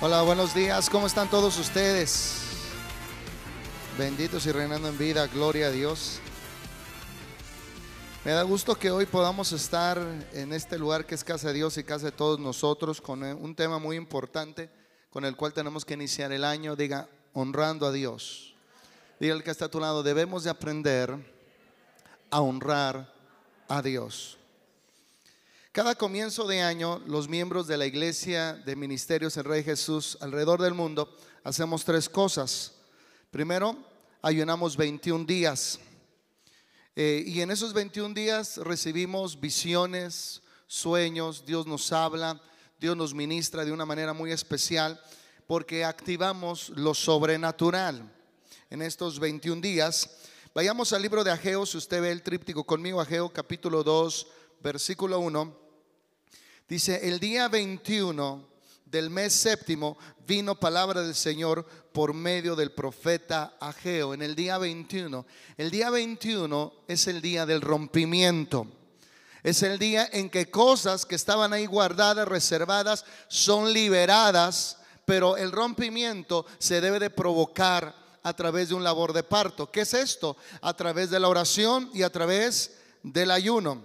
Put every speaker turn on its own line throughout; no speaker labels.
Hola, buenos días. ¿Cómo están todos ustedes? Benditos y reinando en vida. Gloria a Dios. Me da gusto que hoy podamos estar en este lugar que es casa de Dios y casa de todos nosotros con un tema muy importante con el cual tenemos que iniciar el año. Diga, honrando a Dios. Diga el que está a tu lado, debemos de aprender a honrar a Dios. Cada comienzo de año, los miembros de la iglesia de ministerios en Rey Jesús alrededor del mundo hacemos tres cosas. Primero, ayunamos 21 días. Eh, y en esos 21 días recibimos visiones, sueños, Dios nos habla, Dios nos ministra de una manera muy especial porque activamos lo sobrenatural en estos 21 días. Vayamos al libro de Ageo, si usted ve el tríptico conmigo, Ageo capítulo 2, versículo 1, dice, el día 21 del mes séptimo vino palabra del Señor por medio del profeta Ageo. En el día 21, el día 21 es el día del rompimiento. Es el día en que cosas que estaban ahí guardadas, reservadas, son liberadas, pero el rompimiento se debe de provocar a través de un labor de parto. ¿Qué es esto? A través de la oración y a través del ayuno.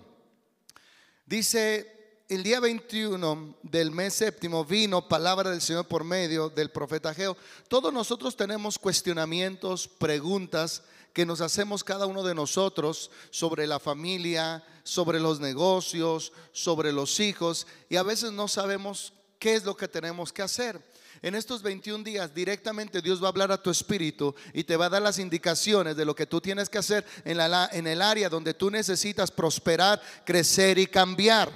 Dice, el día 21 del mes séptimo vino palabra del Señor por medio del profeta Geo. Todos nosotros tenemos cuestionamientos, preguntas que nos hacemos cada uno de nosotros sobre la familia, sobre los negocios, sobre los hijos, y a veces no sabemos qué es lo que tenemos que hacer. En estos 21 días directamente Dios va a hablar a tu espíritu y te va a dar las indicaciones de lo que tú tienes que hacer en, la, en el área donde tú necesitas prosperar, crecer y cambiar.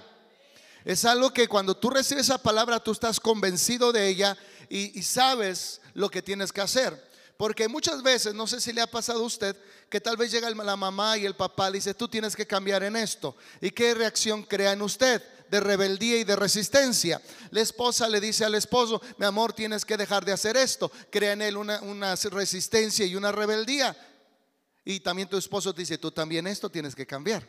Es algo que cuando tú recibes esa palabra tú estás convencido de ella y, sabes lo que tienes que hacer. Porque muchas veces, no sé si le ha pasado a usted, que tal vez llega la mamá y el papá le dice, tú tienes que cambiar en esto. ¿Y qué reacción crea en usted? De rebeldía y de resistencia. La esposa le dice al esposo, mi amor, tienes que dejar de hacer esto. Crea en él una, resistencia y una rebeldía. Y también tu esposo dice, tú también esto tienes que cambiar.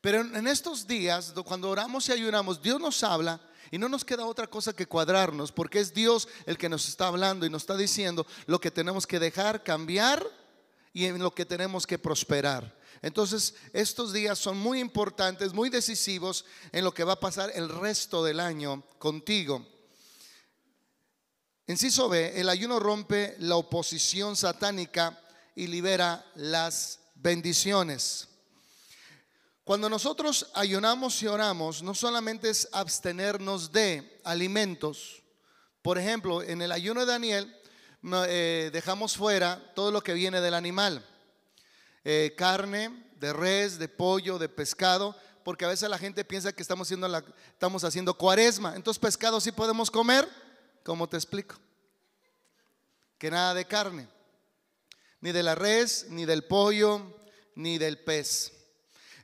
Pero en estos días, cuando oramos y ayunamos, Dios nos habla y no nos queda otra cosa que cuadrarnos, porque es Dios el que nos está hablando y nos está diciendo lo que tenemos que dejar, cambiar y en lo que tenemos que prosperar. Entonces, estos días son muy importantes, muy decisivos en lo que va a pasar el resto del año contigo. Enciso B, el ayuno rompe la oposición satánica y libera las bendiciones. Cuando nosotros ayunamos y oramos, no solamente es abstenernos de alimentos. Por ejemplo, en el ayuno de Daniel eh, dejamos fuera todo lo que viene del animal. Eh, carne de res, de pollo, de pescado, porque a veces la gente piensa que estamos haciendo, estamos haciendo cuaresma. Entonces pescado sí podemos comer, ¿cómo te explico? Que nada de carne, ni de la res, ni del pollo, ni del pez.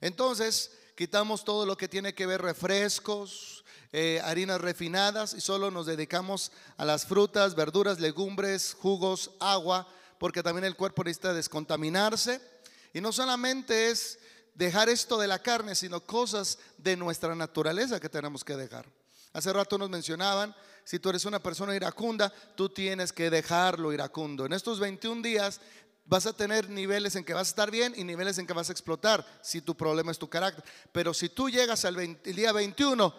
Entonces quitamos todo lo que tiene que ver refrescos, eh, harinas refinadas y solo nos dedicamos a las frutas, verduras, legumbres, jugos, agua, porque también el cuerpo necesita descontaminarse y no solamente es dejar esto de la carne, sino cosas de nuestra naturaleza que tenemos que dejar. Hace rato nos mencionaban, si tú eres una persona iracunda, tú tienes que dejarlo iracundo. En estos 21 días vas a tener niveles en que vas a estar bien y niveles en que vas a explotar, si tu problema es tu carácter. Pero si tú llegas al día 21,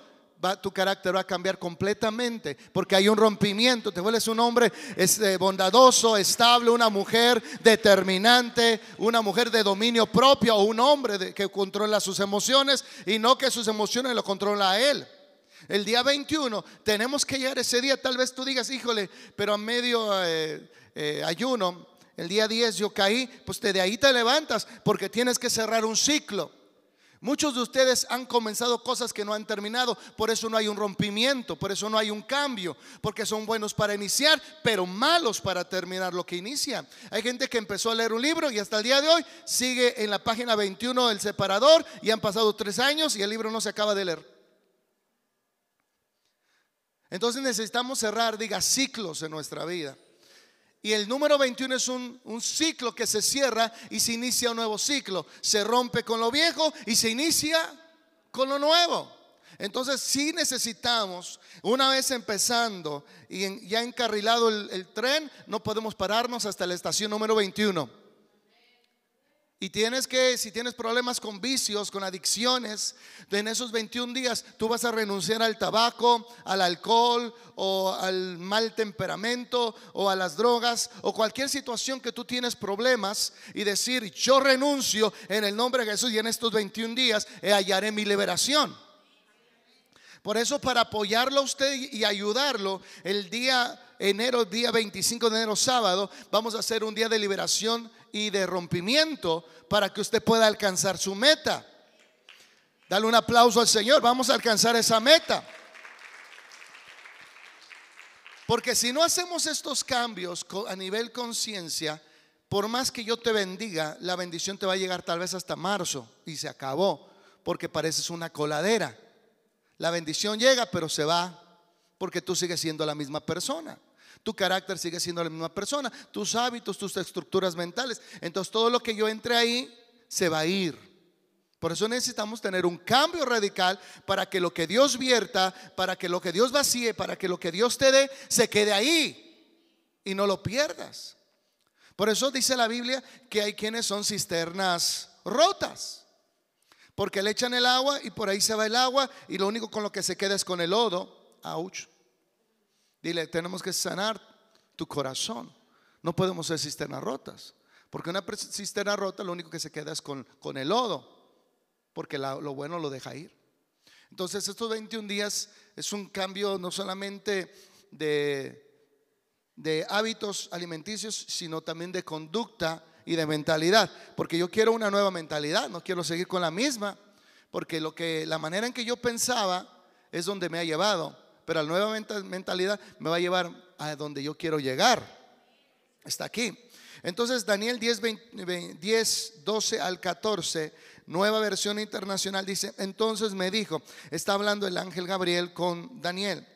tu carácter va a cambiar completamente porque hay un rompimiento. Te vuelves un hombre eh, bondadoso, estable, una mujer determinante, una mujer de dominio propio o un hombre que controla sus emociones y no que sus emociones lo controla a él. El día 21 tenemos que llegar ese día. Tal vez tú digas, híjole, pero a medio eh, eh, ayuno, el día 10 yo caí, pues de ahí te levantas porque tienes que cerrar un ciclo. Muchos de ustedes han comenzado cosas que no han terminado, por eso no hay un rompimiento, por eso no hay un cambio, porque son buenos para iniciar, pero malos para terminar lo que inicia. Hay gente que empezó a leer un libro y hasta el día de hoy sigue en la página 21 del separador y han pasado tres años y el libro no se acaba de leer. Entonces necesitamos cerrar, diga, ciclos en nuestra vida. Y el número 21 es un, ciclo que se cierra y se inicia un nuevo ciclo. Se rompe con lo viejo y se inicia con lo nuevo. Entonces sí necesitamos, una vez empezando y ya encarrilado el, el, tren, no podemos pararnos hasta la estación número 21. Y tienes que, si tienes problemas con vicios, con adicciones, en esos 21 días tú vas a renunciar al tabaco, al alcohol o al mal temperamento o a las drogas o cualquier situación que tú tienes problemas y decir, yo renuncio en el nombre de Jesús y en estos 21 días hallaré mi liberación. Por eso para apoyarlo a usted y ayudarlo, el día enero, día 25 de enero, sábado, vamos a hacer un día de liberación y de rompimiento para que usted pueda alcanzar su meta. Dale un aplauso al Señor, vamos a alcanzar esa meta. Porque si no hacemos estos cambios a nivel conciencia, por más que yo te bendiga, la bendición te va a llegar tal vez hasta marzo y se acabó, porque pareces una coladera. La bendición llega, pero se va, porque tú sigues siendo la misma persona tu carácter sigue siendo la misma persona, tus hábitos, tus estructuras mentales. Entonces todo lo que yo entre ahí se va a ir. Por eso necesitamos tener un cambio radical para que lo que Dios vierta, para que lo que Dios vacíe, para que lo que Dios te dé, se quede ahí y no lo pierdas. Por eso dice la Biblia que hay quienes son cisternas rotas. Porque le echan el agua y por ahí se va el agua y lo único con lo que se queda es con el lodo. Dile, tenemos que sanar tu corazón. No podemos ser cisternas rotas. Porque una cisterna rota lo único que se queda es con, con el lodo. Porque lo bueno lo deja ir. Entonces estos 21 días es un cambio no solamente de, de hábitos alimenticios, sino también de conducta y de mentalidad. Porque yo quiero una nueva mentalidad, no quiero seguir con la misma. Porque lo que, la manera en que yo pensaba es donde me ha llevado pero la nueva mentalidad me va a llevar a donde yo quiero llegar. Está aquí. Entonces Daniel 10, 10, 12 al 14, nueva versión internacional, dice, entonces me dijo, está hablando el ángel Gabriel con Daniel,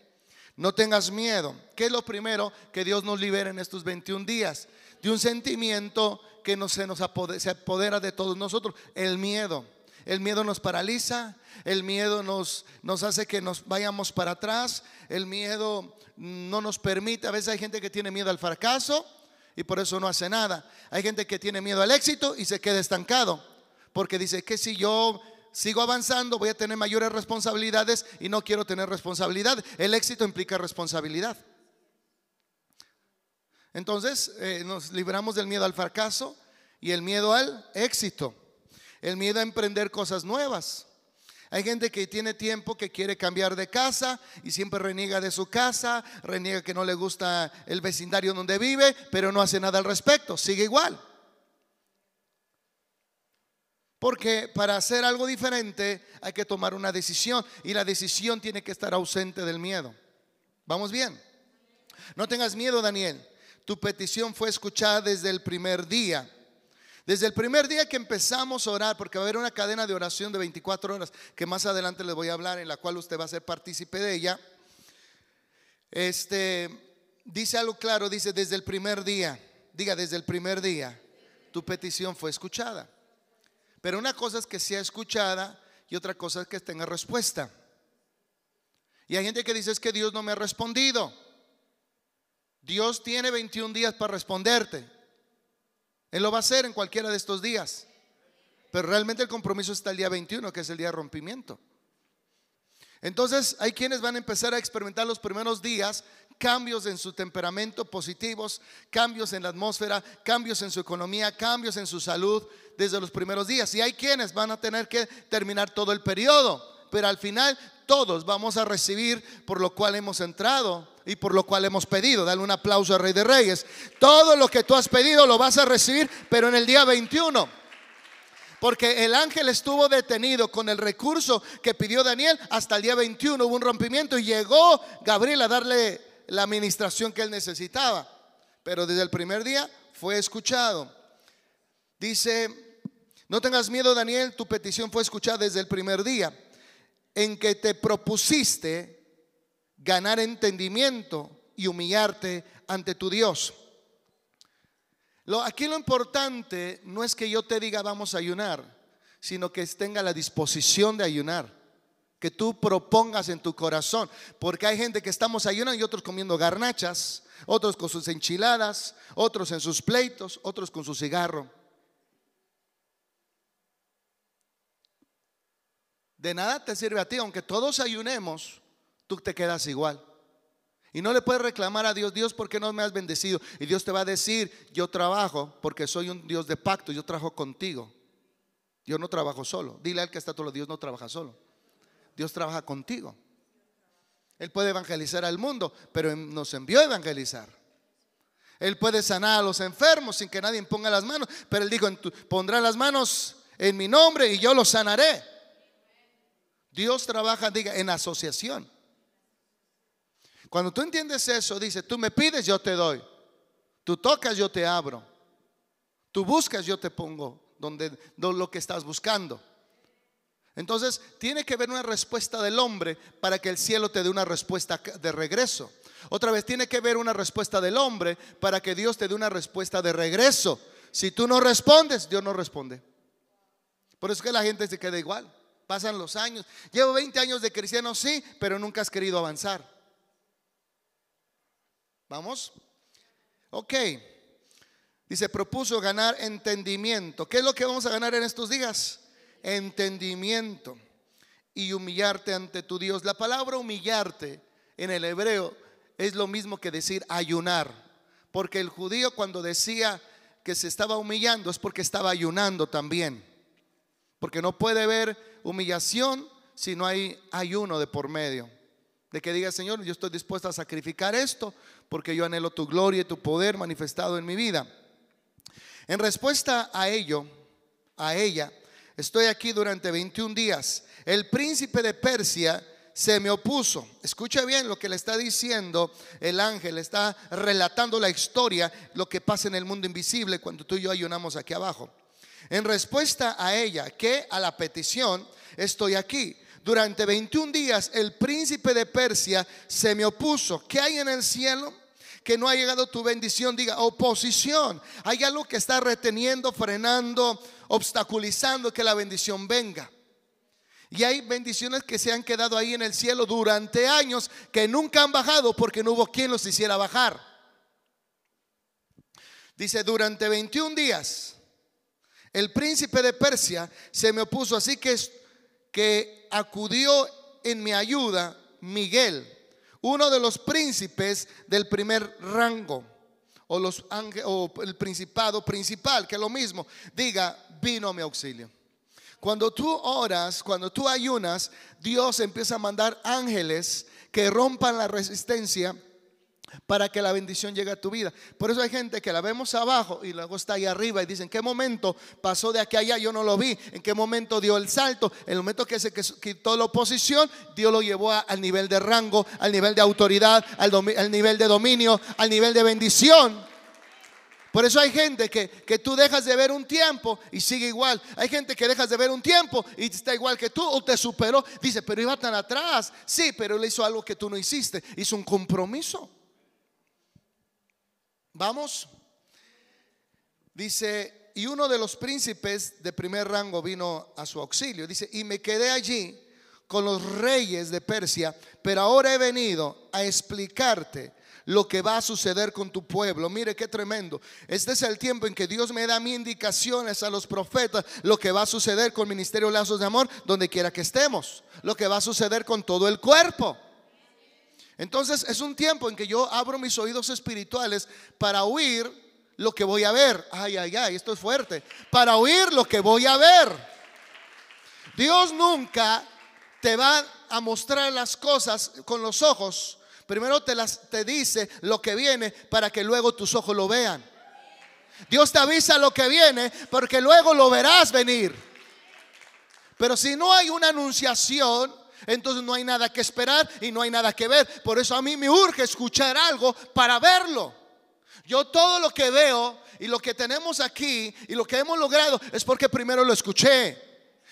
no tengas miedo. ¿Qué es lo primero que Dios nos libera en estos 21 días? De un sentimiento que no se nos se apodera de todos nosotros, el miedo. El miedo nos paraliza, el miedo nos, nos hace que nos vayamos para atrás, el miedo no nos permite, a veces hay gente que tiene miedo al fracaso y por eso no hace nada. Hay gente que tiene miedo al éxito y se queda estancado, porque dice que si yo sigo avanzando voy a tener mayores responsabilidades y no quiero tener responsabilidad. El éxito implica responsabilidad. Entonces eh, nos libramos del miedo al fracaso y el miedo al éxito el miedo a emprender cosas nuevas. Hay gente que tiene tiempo que quiere cambiar de casa y siempre reniega de su casa, reniega que no le gusta el vecindario donde vive, pero no hace nada al respecto, sigue igual. Porque para hacer algo diferente hay que tomar una decisión y la decisión tiene que estar ausente del miedo. ¿Vamos bien? No tengas miedo, Daniel. Tu petición fue escuchada desde el primer día. Desde el primer día que empezamos a orar, porque va a haber una cadena de oración de 24 horas, que más adelante les voy a hablar, en la cual usted va a ser partícipe de ella. Este dice algo claro, dice desde el primer día, diga desde el primer día, tu petición fue escuchada. Pero una cosa es que sea escuchada y otra cosa es que tenga respuesta. Y hay gente que dice es que Dios no me ha respondido. Dios tiene 21 días para responderte. Él lo va a hacer en cualquiera de estos días. Pero realmente el compromiso está el día 21, que es el día de rompimiento. Entonces hay quienes van a empezar a experimentar los primeros días cambios en su temperamento positivos, cambios en la atmósfera, cambios en su economía, cambios en su salud desde los primeros días. Y hay quienes van a tener que terminar todo el periodo, pero al final todos vamos a recibir por lo cual hemos entrado y por lo cual hemos pedido. Dale un aplauso al Rey de Reyes. Todo lo que tú has pedido lo vas a recibir, pero en el día 21. Porque el ángel estuvo detenido con el recurso que pidió Daniel hasta el día 21. Hubo un rompimiento y llegó Gabriel a darle la administración que él necesitaba. Pero desde el primer día fue escuchado. Dice, no tengas miedo Daniel, tu petición fue escuchada desde el primer día en que te propusiste ganar entendimiento y humillarte ante tu Dios. Lo, aquí lo importante no es que yo te diga vamos a ayunar, sino que tenga la disposición de ayunar. que tú propongas en tu corazón. Porque hay gente que estamos ayunando y otros comiendo garnachas, otros con sus enchiladas, otros en sus pleitos, otros con su cigarro. De nada te sirve a ti, aunque todos ayunemos, tú te quedas igual. Y no le puedes reclamar a Dios, Dios, ¿por qué no me has bendecido? Y Dios te va a decir, yo trabajo porque soy un Dios de pacto, yo trabajo contigo. Yo no trabajo solo. Dile al que está todo, Dios no trabaja solo. Dios trabaja contigo. Él puede evangelizar al mundo, pero nos envió a evangelizar. Él puede sanar a los enfermos sin que nadie ponga las manos, pero Él dijo, pondrá las manos en mi nombre y yo los sanaré. Dios trabaja, diga, en asociación. Cuando tú entiendes eso, dice, tú me pides, yo te doy. Tú tocas, yo te abro. Tú buscas, yo te pongo donde, lo que estás buscando. Entonces, tiene que haber una respuesta del hombre para que el cielo te dé una respuesta de regreso. Otra vez, tiene que haber una respuesta del hombre para que Dios te dé una respuesta de regreso. Si tú no respondes, Dios no responde. Por eso es que la gente se queda igual. Pasan los años. Llevo 20 años de cristiano, sí, pero nunca has querido avanzar. ¿Vamos? Ok. Dice, propuso ganar entendimiento. ¿Qué es lo que vamos a ganar en estos días? Entendimiento y humillarte ante tu Dios. La palabra humillarte en el hebreo es lo mismo que decir ayunar. Porque el judío cuando decía que se estaba humillando es porque estaba ayunando también. Porque no puede haber humillación si no hay ayuno de por medio. De que diga, Señor, yo estoy dispuesto a sacrificar esto porque yo anhelo tu gloria y tu poder manifestado en mi vida. En respuesta a ello, a ella, estoy aquí durante 21 días. El príncipe de Persia se me opuso. Escucha bien lo que le está diciendo el ángel, está relatando la historia, lo que pasa en el mundo invisible cuando tú y yo ayunamos aquí abajo. En respuesta a ella, que a la petición, estoy aquí. Durante 21 días el príncipe de Persia se me opuso. ¿Qué hay en el cielo? Que no ha llegado tu bendición, diga oposición. Hay algo que está reteniendo, frenando, obstaculizando que la bendición venga. Y hay bendiciones que se han quedado ahí en el cielo durante años que nunca han bajado porque no hubo quien los hiciera bajar. Dice, durante 21 días el príncipe de Persia se me opuso, así que, que acudió en mi ayuda Miguel, uno de los príncipes del primer rango, o, los, o el principado principal, que es lo mismo, diga, vino mi auxilio. Cuando tú oras, cuando tú ayunas, Dios empieza a mandar ángeles que rompan la resistencia para que la bendición llegue a tu vida. Por eso hay gente que la vemos abajo y luego está ahí arriba y dicen, ¿en qué momento pasó de aquí a allá? Yo no lo vi. ¿En qué momento dio el salto? En el momento que se quitó la oposición, Dios lo llevó al nivel de rango, al nivel de autoridad, al, al, nivel de dominio, al nivel de bendición. Por eso hay gente que, que tú dejas de ver un tiempo y sigue igual. Hay gente que dejas de ver un tiempo y está igual que tú o te superó. Dice, pero iba tan atrás. Sí, pero él hizo algo que tú no hiciste. Hizo un compromiso. Vamos. Dice, y uno de los príncipes de primer rango vino a su auxilio. Dice, y me quedé allí con los reyes de Persia, pero ahora he venido a explicarte lo que va a suceder con tu pueblo. Mire qué tremendo. Este es el tiempo en que Dios me da mis indicaciones a los profetas, lo que va a suceder con Ministerio Lazos de Amor, donde quiera que estemos, lo que va a suceder con todo el cuerpo. Entonces es un tiempo en que yo abro mis oídos espirituales para oír lo que voy a ver. Ay, ay, ay, esto es fuerte. Para oír lo que voy a ver. Dios nunca te va a mostrar las cosas con los ojos. Primero te las te dice lo que viene para que luego tus ojos lo vean. Dios te avisa lo que viene porque luego lo verás venir. Pero si no hay una anunciación, entonces no hay nada que esperar y no hay nada que ver. Por eso a mí me urge escuchar algo para verlo. Yo todo lo que veo y lo que tenemos aquí y lo que hemos logrado es porque primero lo escuché.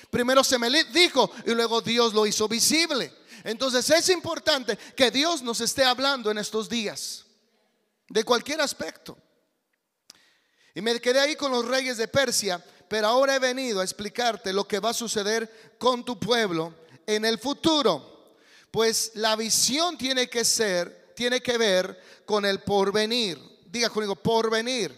Primero se me dijo y luego Dios lo hizo visible. Entonces es importante que Dios nos esté hablando en estos días, de cualquier aspecto. Y me quedé ahí con los reyes de Persia, pero ahora he venido a explicarte lo que va a suceder con tu pueblo en el futuro. Pues la visión tiene que ser, tiene que ver con el porvenir. Diga conmigo, porvenir.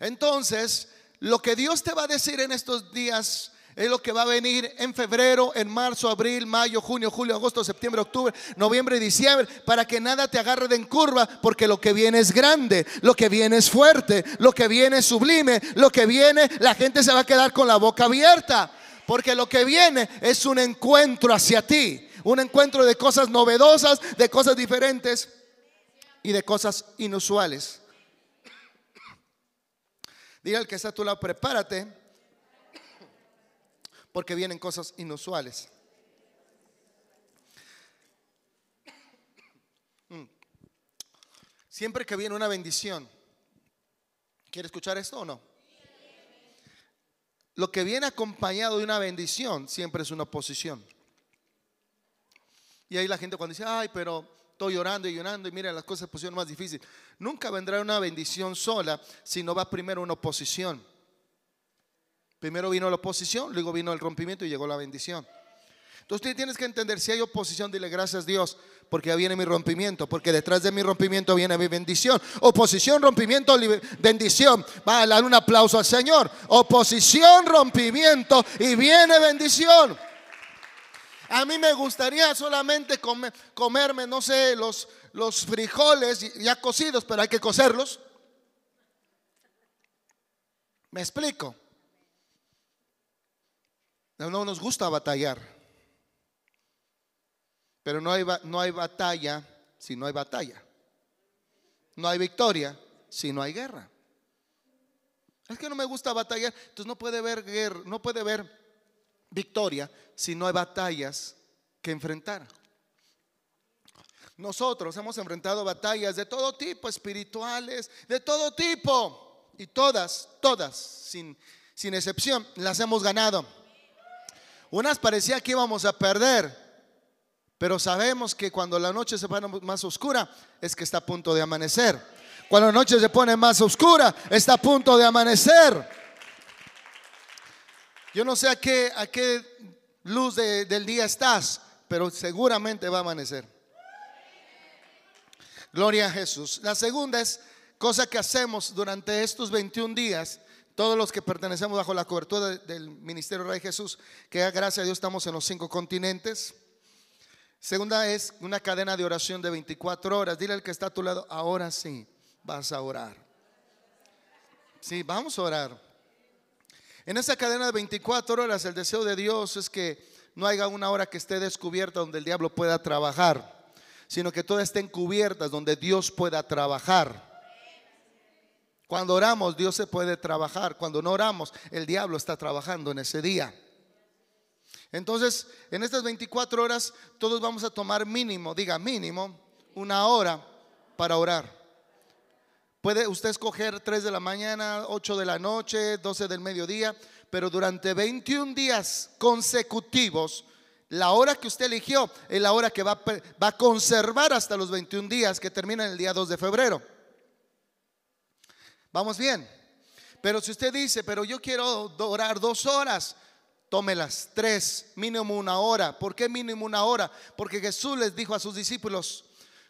Entonces, lo que Dios te va a decir en estos días es lo que va a venir en febrero, en marzo, abril, mayo, junio, julio, agosto, septiembre, octubre, noviembre y diciembre, para que nada te agarre de en curva, porque lo que viene es grande, lo que viene es fuerte, lo que viene es sublime, lo que viene, la gente se va a quedar con la boca abierta, porque lo que viene es un encuentro hacia ti, un encuentro de cosas novedosas, de cosas diferentes y de cosas inusuales. Diga al que está a tu lado, prepárate porque vienen cosas inusuales. Mm. Siempre que viene una bendición, ¿quiere escuchar esto o no? Lo que viene acompañado de una bendición siempre es una oposición. Y ahí la gente cuando dice, ay, pero estoy llorando y llorando y mira, las cosas pusieron más difíciles. Nunca vendrá una bendición sola si no va primero una oposición. Primero vino la oposición, luego vino el rompimiento y llegó la bendición. Entonces tienes que entender, si hay oposición, dile gracias Dios, porque ya viene mi rompimiento, porque detrás de mi rompimiento viene mi bendición. Oposición, rompimiento, bendición. Va a dar un aplauso al Señor. Oposición, rompimiento y viene bendición. A mí me gustaría solamente comerme, no sé, los, los frijoles ya cocidos, pero hay que cocerlos. ¿Me explico? No nos gusta batallar. Pero no hay, no hay batalla si no hay batalla. No hay victoria si no hay guerra. Es que no me gusta batallar, entonces no puede haber guerra, no puede haber victoria si no hay batallas que enfrentar. Nosotros hemos enfrentado batallas de todo tipo, espirituales, de todo tipo, y todas, todas, sin, sin excepción, las hemos ganado. Unas parecía que íbamos a perder, pero sabemos que cuando la noche se pone más oscura es que está a punto de amanecer. Cuando la noche se pone más oscura, está a punto de amanecer. Yo no sé a qué, a qué luz del día estás, pero seguramente va a amanecer. Gloria a Jesús. La segunda es cosa que hacemos durante estos 21 días todos los que pertenecemos bajo la cobertura del Ministerio Rey Jesús, que gracias a Dios estamos en los cinco continentes. Segunda es una cadena de oración de 24 horas. Dile al que está a tu lado, ahora sí vas a orar. Sí, vamos a orar. En esa cadena de 24 horas el deseo de Dios es que no haya una hora que esté descubierta donde el diablo pueda trabajar, sino que todas estén cubiertas donde Dios pueda trabajar. Cuando oramos, Dios se puede trabajar. Cuando no oramos, el diablo está trabajando en ese día. Entonces, en estas 24 horas, todos vamos a tomar mínimo, diga mínimo, una hora para orar. Puede usted escoger 3 de la mañana, 8 de la noche, 12 del mediodía, pero durante 21 días consecutivos, la hora que usted eligió es la hora que va, va a conservar hasta los 21 días que terminan el día 2 de febrero. Vamos bien. Pero si usted dice, pero yo quiero orar dos horas, tómelas tres, mínimo una hora. ¿Por qué mínimo una hora? Porque Jesús les dijo a sus discípulos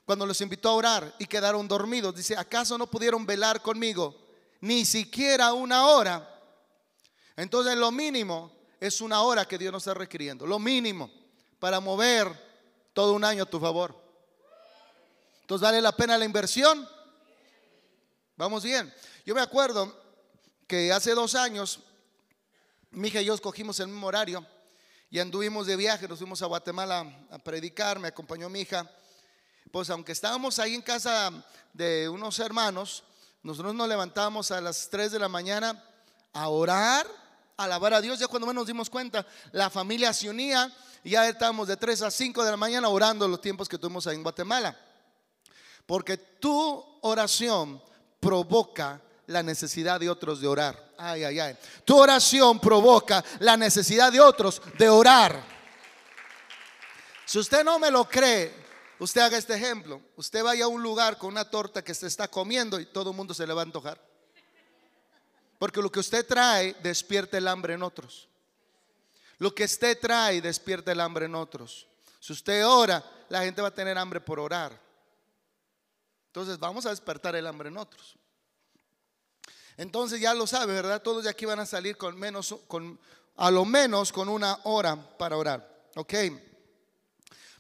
cuando los invitó a orar y quedaron dormidos, dice, ¿acaso no pudieron velar conmigo ni siquiera una hora? Entonces lo mínimo es una hora que Dios nos está requiriendo, lo mínimo para mover todo un año a tu favor. Entonces vale la pena la inversión. Vamos bien. Yo me acuerdo que hace dos años, mi hija y yo escogimos el mismo horario y anduvimos de viaje, nos fuimos a Guatemala a predicar, me acompañó mi hija. Pues aunque estábamos ahí en casa de unos hermanos, nosotros nos levantábamos a las 3 de la mañana a orar, a alabar a Dios. Ya cuando nos dimos cuenta, la familia se unía y ya estábamos de 3 a 5 de la mañana orando los tiempos que tuvimos ahí en Guatemala. Porque tu oración provoca la necesidad de otros de orar. Ay, ay, ay. Tu oración provoca la necesidad de otros de orar. Si usted no me lo cree, usted haga este ejemplo. Usted vaya a un lugar con una torta que se está comiendo y todo el mundo se le va a antojar. Porque lo que usted trae despierta el hambre en otros. Lo que usted trae despierta el hambre en otros. Si usted ora, la gente va a tener hambre por orar. Entonces vamos a despertar el hambre en otros. Entonces ya lo sabe, ¿verdad? Todos de aquí van a salir con menos, con, a lo menos con una hora para orar. ¿Ok?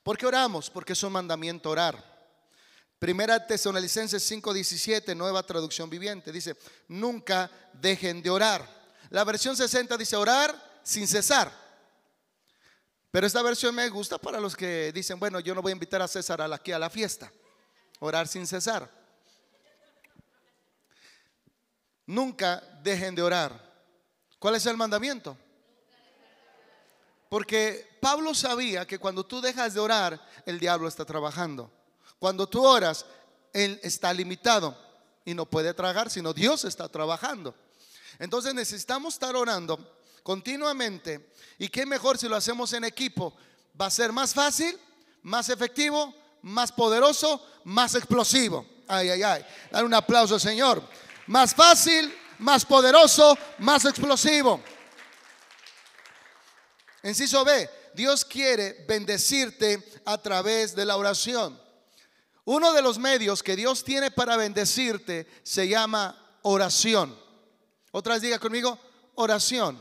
¿Por qué oramos? Porque es un mandamiento orar. Primera Tesalonicenses 5:17, nueva traducción viviente, dice, nunca dejen de orar. La versión 60 dice orar sin cesar. Pero esta versión me gusta para los que dicen, bueno, yo no voy a invitar a César aquí a la fiesta. Orar sin cesar. Nunca dejen de orar. ¿Cuál es el mandamiento? Porque Pablo sabía que cuando tú dejas de orar, el diablo está trabajando. Cuando tú oras, él está limitado y no puede tragar, sino Dios está trabajando. Entonces necesitamos estar orando continuamente. Y qué mejor si lo hacemos en equipo. Va a ser más fácil, más efectivo, más poderoso, más explosivo. Ay, ay, ay. Dar un aplauso, Señor. Más fácil, más poderoso, más explosivo. Enciso B, Dios quiere bendecirte a través de la oración. Uno de los medios que Dios tiene para bendecirte se llama oración. Otras diga conmigo, oración.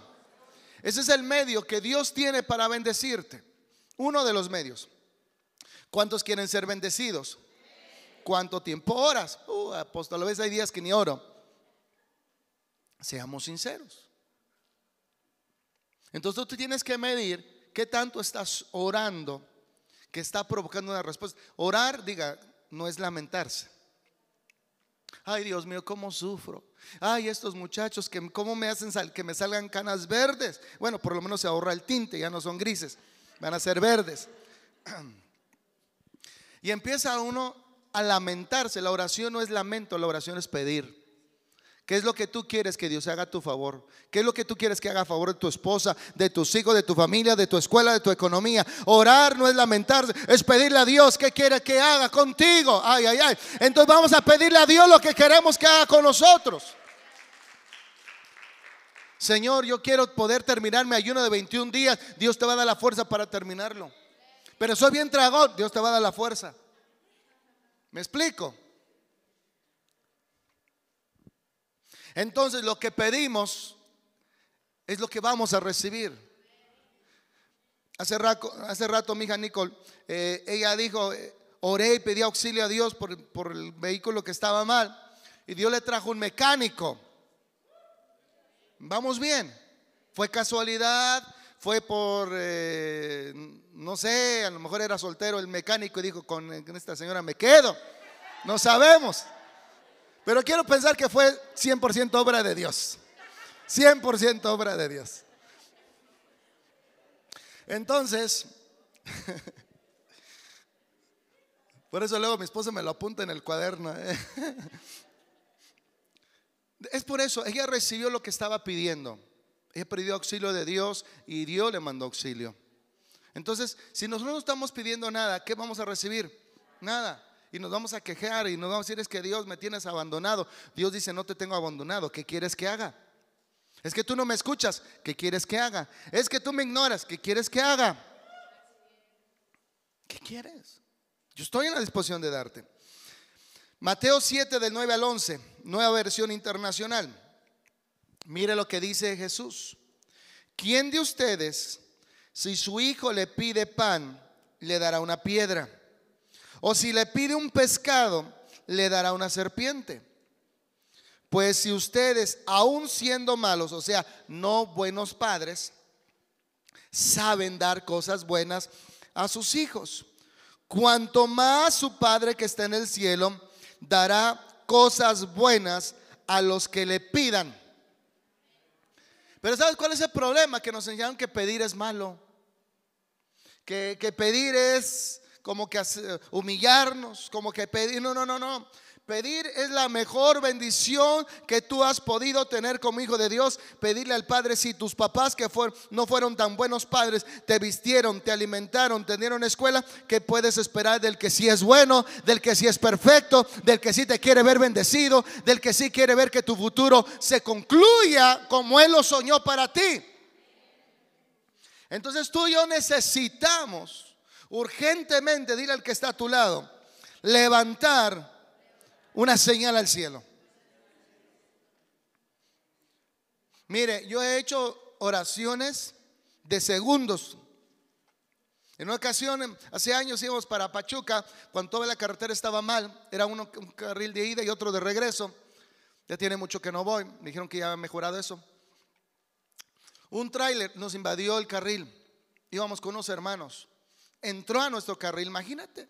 Ese es el medio que Dios tiene para bendecirte. Uno de los medios. ¿Cuántos quieren ser bendecidos? ¿Cuánto tiempo oras? Uh, apóstol, a veces hay días que ni oro. Seamos sinceros. Entonces tú tienes que medir qué tanto estás orando que está provocando una respuesta. Orar, diga, no es lamentarse. Ay, Dios mío, cómo sufro. Ay, estos muchachos que cómo me hacen que me salgan canas verdes. Bueno, por lo menos se ahorra el tinte, ya no son grises, van a ser verdes. Y empieza uno a lamentarse. La oración no es lamento, la oración es pedir. ¿Qué es lo que tú quieres que Dios haga a tu favor? ¿Qué es lo que tú quieres que haga a favor de tu esposa, de tus hijos, de tu familia, de tu escuela, de tu economía? Orar no es lamentarse, es pedirle a Dios qué quiere que haga contigo. Ay, ay, ay. Entonces vamos a pedirle a Dios lo que queremos que haga con nosotros. Señor, yo quiero poder terminar mi ayuno de 21 días. Dios te va a dar la fuerza para terminarlo. Pero soy bien tragón, Dios te va a dar la fuerza. ¿Me explico? Entonces lo que pedimos es lo que vamos a recibir. Hace rato, mi hija Nicole, eh, ella dijo, eh, oré y pedí auxilio a Dios por, el vehículo que estaba mal. Y Dios le trajo un mecánico. Vamos bien. Fue casualidad, fue por, eh, no sé, a lo mejor era soltero el mecánico y dijo, con esta señora me quedo. No sabemos. Pero quiero pensar que fue 100% obra de Dios. 100% obra de Dios. Entonces, por eso luego mi esposa me lo apunta en el cuaderno. ¿eh? Es por eso, ella recibió lo que estaba pidiendo. Ella pidió auxilio de Dios y Dios le mandó auxilio. Entonces, si nosotros no estamos pidiendo nada, ¿qué vamos a recibir? Nada y nos vamos a quejar y nos vamos a decir es que Dios me tienes abandonado. Dios dice, no te tengo abandonado, ¿qué quieres que haga? Es que tú no me escuchas, ¿qué quieres que haga? Es que tú me ignoras, ¿qué quieres que haga? ¿Qué quieres? Yo estoy en la disposición de darte. Mateo 7 del 9 al 11, nueva versión internacional. Mire lo que dice Jesús. ¿Quién de ustedes, si su hijo le pide pan, le dará una piedra? O si le pide un pescado, le dará una serpiente. Pues si ustedes, aun siendo malos, o sea, no buenos padres, saben dar cosas buenas a sus hijos, cuanto más su Padre que está en el cielo dará cosas buenas a los que le pidan. Pero ¿sabes cuál es el problema? Que nos enseñaron que pedir es malo. Que, que pedir es como que humillarnos, como que pedir. No, no, no, no. Pedir es la mejor bendición que tú has podido tener como hijo de Dios. Pedirle al Padre si tus papás que no fueron tan buenos padres te vistieron, te alimentaron, te dieron escuela, que puedes esperar del que sí es bueno, del que sí es perfecto, del que sí te quiere ver bendecido, del que sí quiere ver que tu futuro se concluya como Él lo soñó para ti. Entonces tú y yo necesitamos urgentemente, dile al que está a tu lado, levantar una señal al cielo. Mire, yo he hecho oraciones de segundos. En una ocasión, hace años íbamos para Pachuca, cuando toda la carretera estaba mal, era uno, un carril de ida y otro de regreso. Ya tiene mucho que no voy, me dijeron que ya ha mejorado eso. Un tráiler nos invadió el carril, íbamos con unos hermanos, entró a nuestro carril, imagínate.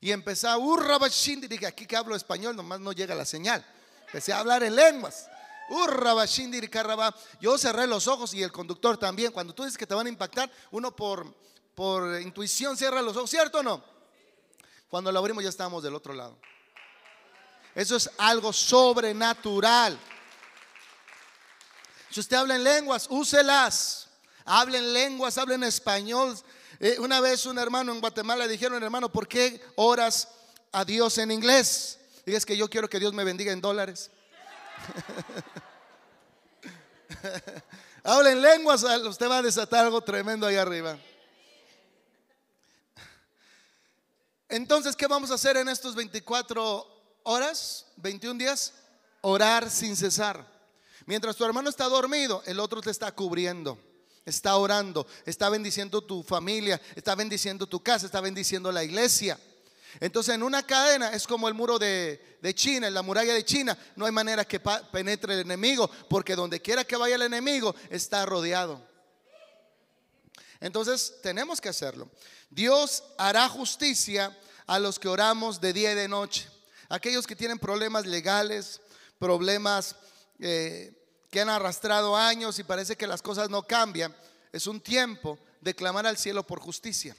Y empezó, urra dije, aquí que hablo español, nomás no llega la señal. Empecé a hablar en lenguas. Yo cerré los ojos y el conductor también. Cuando tú dices que te van a impactar, uno por, por intuición cierra los ojos, ¿cierto o no? Cuando lo abrimos ya estamos del otro lado. Eso es algo sobrenatural. Si usted habla en lenguas, úselas. Hablen lenguas, hablen español. Eh, una vez un hermano en Guatemala le dijeron, hermano, ¿por qué oras a Dios en inglés? Y es que yo quiero que Dios me bendiga en dólares. Hablen lenguas, usted va a desatar algo tremendo ahí arriba. Entonces, ¿qué vamos a hacer en estos 24 horas, 21 días? Orar sin cesar. Mientras tu hermano está dormido, el otro te está cubriendo, está orando, está bendiciendo tu familia, está bendiciendo tu casa, está bendiciendo la iglesia. Entonces en una cadena es como el muro de, China, en la muralla de China, no hay manera que penetre el enemigo, porque donde quiera que vaya el enemigo está rodeado. Entonces tenemos que hacerlo. Dios hará justicia a los que oramos de día y de noche. Aquellos que tienen problemas legales, problemas eh, que han arrastrado años y parece que las cosas no cambian, es un tiempo de clamar al cielo por justicia.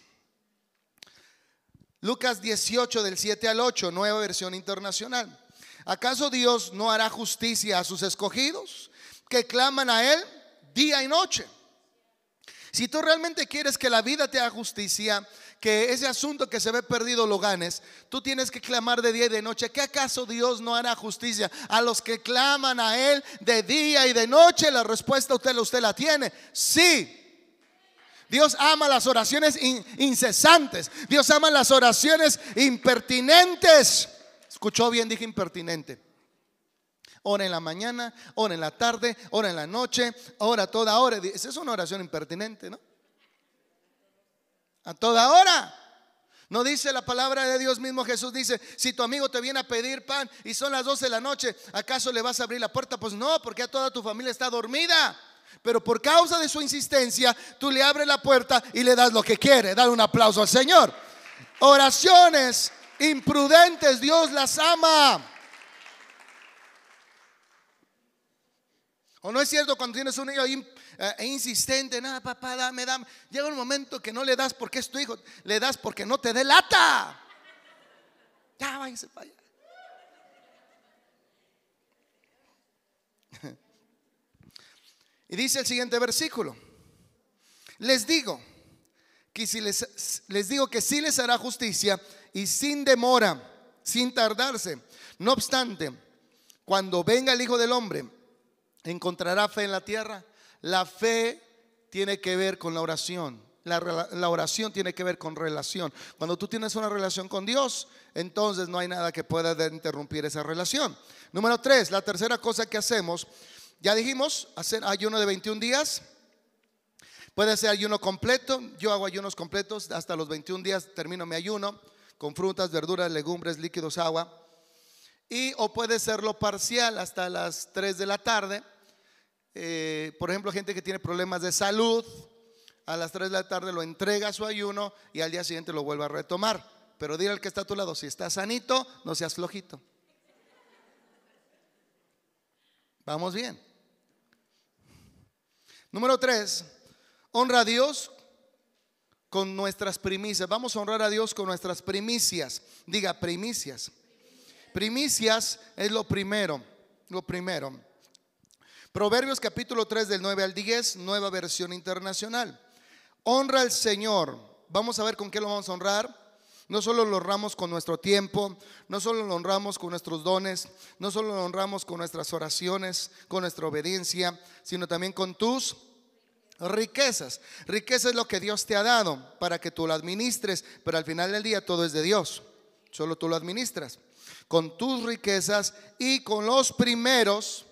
Lucas 18 del 7 al 8, nueva versión internacional. ¿Acaso Dios no hará justicia a sus escogidos que claman a Él día y noche? Si tú realmente quieres que la vida te haga justicia, que ese asunto que se ve perdido lo ganes, tú tienes que clamar de día y de noche. ¿Qué acaso Dios no hará justicia a los que claman a Él de día y de noche? La respuesta usted, usted la tiene. Sí. Dios ama las oraciones incesantes. Dios ama las oraciones impertinentes. Escuchó bien, dije impertinente. Ora en la mañana, ora en la tarde, ora en la noche, ora toda hora. Esa es una oración impertinente, ¿no? A toda hora. No dice la palabra de Dios mismo, Jesús dice, si tu amigo te viene a pedir pan y son las 12 de la noche, ¿acaso le vas a abrir la puerta? Pues no, porque a toda tu familia está dormida. Pero por causa de su insistencia, tú le abres la puerta y le das lo que quiere. Dar un aplauso al Señor. Oraciones imprudentes, Dios las ama. ¿O no es cierto cuando tienes un ahí eh, insistente, nada, papá, dame, dame. Llega un momento que no le das porque es tu hijo, le das porque no te delata. Ya váyase para allá. Y dice el siguiente versículo. Les digo que si les, les digo que sí les hará justicia y sin demora, sin tardarse. No obstante, cuando venga el Hijo del Hombre, encontrará fe en la tierra. La fe tiene que ver con la oración. La, oración tiene que ver con relación. Cuando tú tienes una relación con Dios, entonces no hay nada que pueda interrumpir esa relación. Número tres, la tercera cosa que hacemos ya dijimos, hacer ayuno de 21 días. Puede ser ayuno completo. Yo hago ayunos completos. Hasta los 21 días termino mi ayuno con frutas, verduras, legumbres, líquidos, agua. Y o puede serlo parcial hasta las 3 de la tarde. Eh, por ejemplo, gente que tiene problemas de salud, a las 3 de la tarde lo entrega su ayuno y al día siguiente lo vuelve a retomar. Pero dile al que está a tu lado, si está sanito, no seas flojito. Vamos bien. Número tres, honra a Dios con nuestras primicias. Vamos a honrar a Dios con nuestras primicias. Diga primicias. Primicias es lo primero, lo primero. Proverbios capítulo 3 del 9 al 10, nueva versión internacional. Honra al Señor. Vamos a ver con qué lo vamos a honrar. No solo lo honramos con nuestro tiempo, no solo lo honramos con nuestros dones, no solo lo honramos con nuestras oraciones, con nuestra obediencia, sino también con tus riquezas. Riqueza es lo que Dios te ha dado para que tú lo administres, pero al final del día todo es de Dios. Solo tú lo administras. Con tus riquezas y con los primeros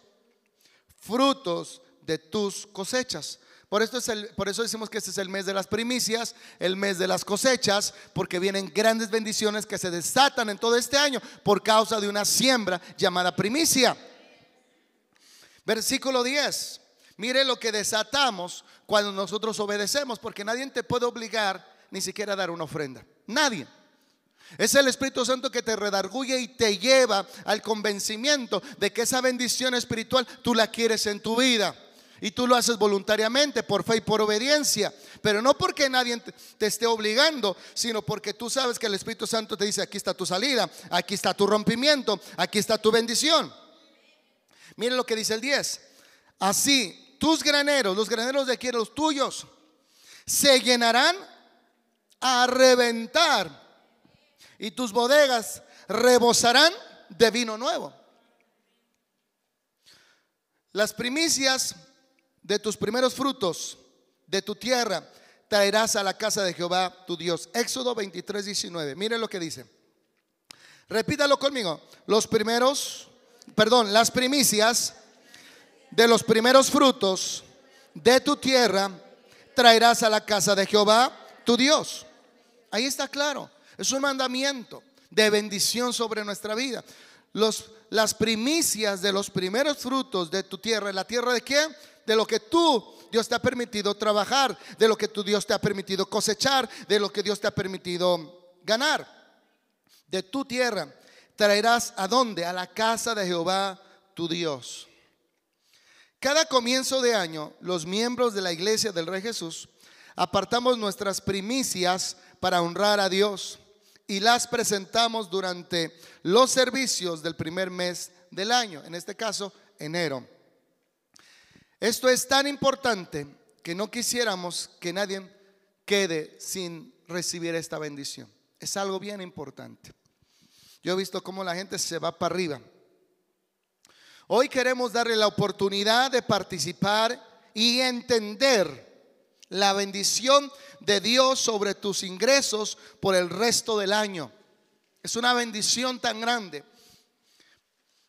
frutos de tus cosechas. Por, esto es el, por eso decimos que este es el mes de las primicias, el mes de las cosechas, porque vienen grandes bendiciones que se desatan en todo este año por causa de una siembra llamada primicia. Versículo 10. Mire lo que desatamos cuando nosotros obedecemos, porque nadie te puede obligar ni siquiera a dar una ofrenda. Nadie. Es el Espíritu Santo que te redarguye y te lleva al convencimiento de que esa bendición espiritual tú la quieres en tu vida. Y tú lo haces voluntariamente, por fe y por obediencia. Pero no porque nadie te esté obligando, sino porque tú sabes que el Espíritu Santo te dice, aquí está tu salida, aquí está tu rompimiento, aquí está tu bendición. Mire lo que dice el 10. Así, tus graneros, los graneros de aquí, los tuyos, se llenarán a reventar y tus bodegas rebosarán de vino nuevo. Las primicias de tus primeros frutos de tu tierra traerás a la casa de Jehová tu Dios. Éxodo 23, 19. Mire lo que dice. Repítalo conmigo. Los primeros, perdón, las primicias de los primeros frutos de tu tierra traerás a la casa de Jehová tu Dios. Ahí está claro. Es un mandamiento de bendición sobre nuestra vida. Los, las primicias de los primeros frutos de tu tierra, ¿la tierra de quién? de lo que tú, Dios te ha permitido trabajar, de lo que tu Dios te ha permitido cosechar, de lo que Dios te ha permitido ganar. De tu tierra traerás a dónde? A la casa de Jehová tu Dios. Cada comienzo de año, los miembros de la iglesia del Rey Jesús apartamos nuestras primicias para honrar a Dios y las presentamos durante los servicios del primer mes del año, en este caso enero. Esto es tan importante que no quisiéramos que nadie quede sin recibir esta bendición. Es algo bien importante. Yo he visto cómo la gente se va para arriba. Hoy queremos darle la oportunidad de participar y entender la bendición de Dios sobre tus ingresos por el resto del año. Es una bendición tan grande.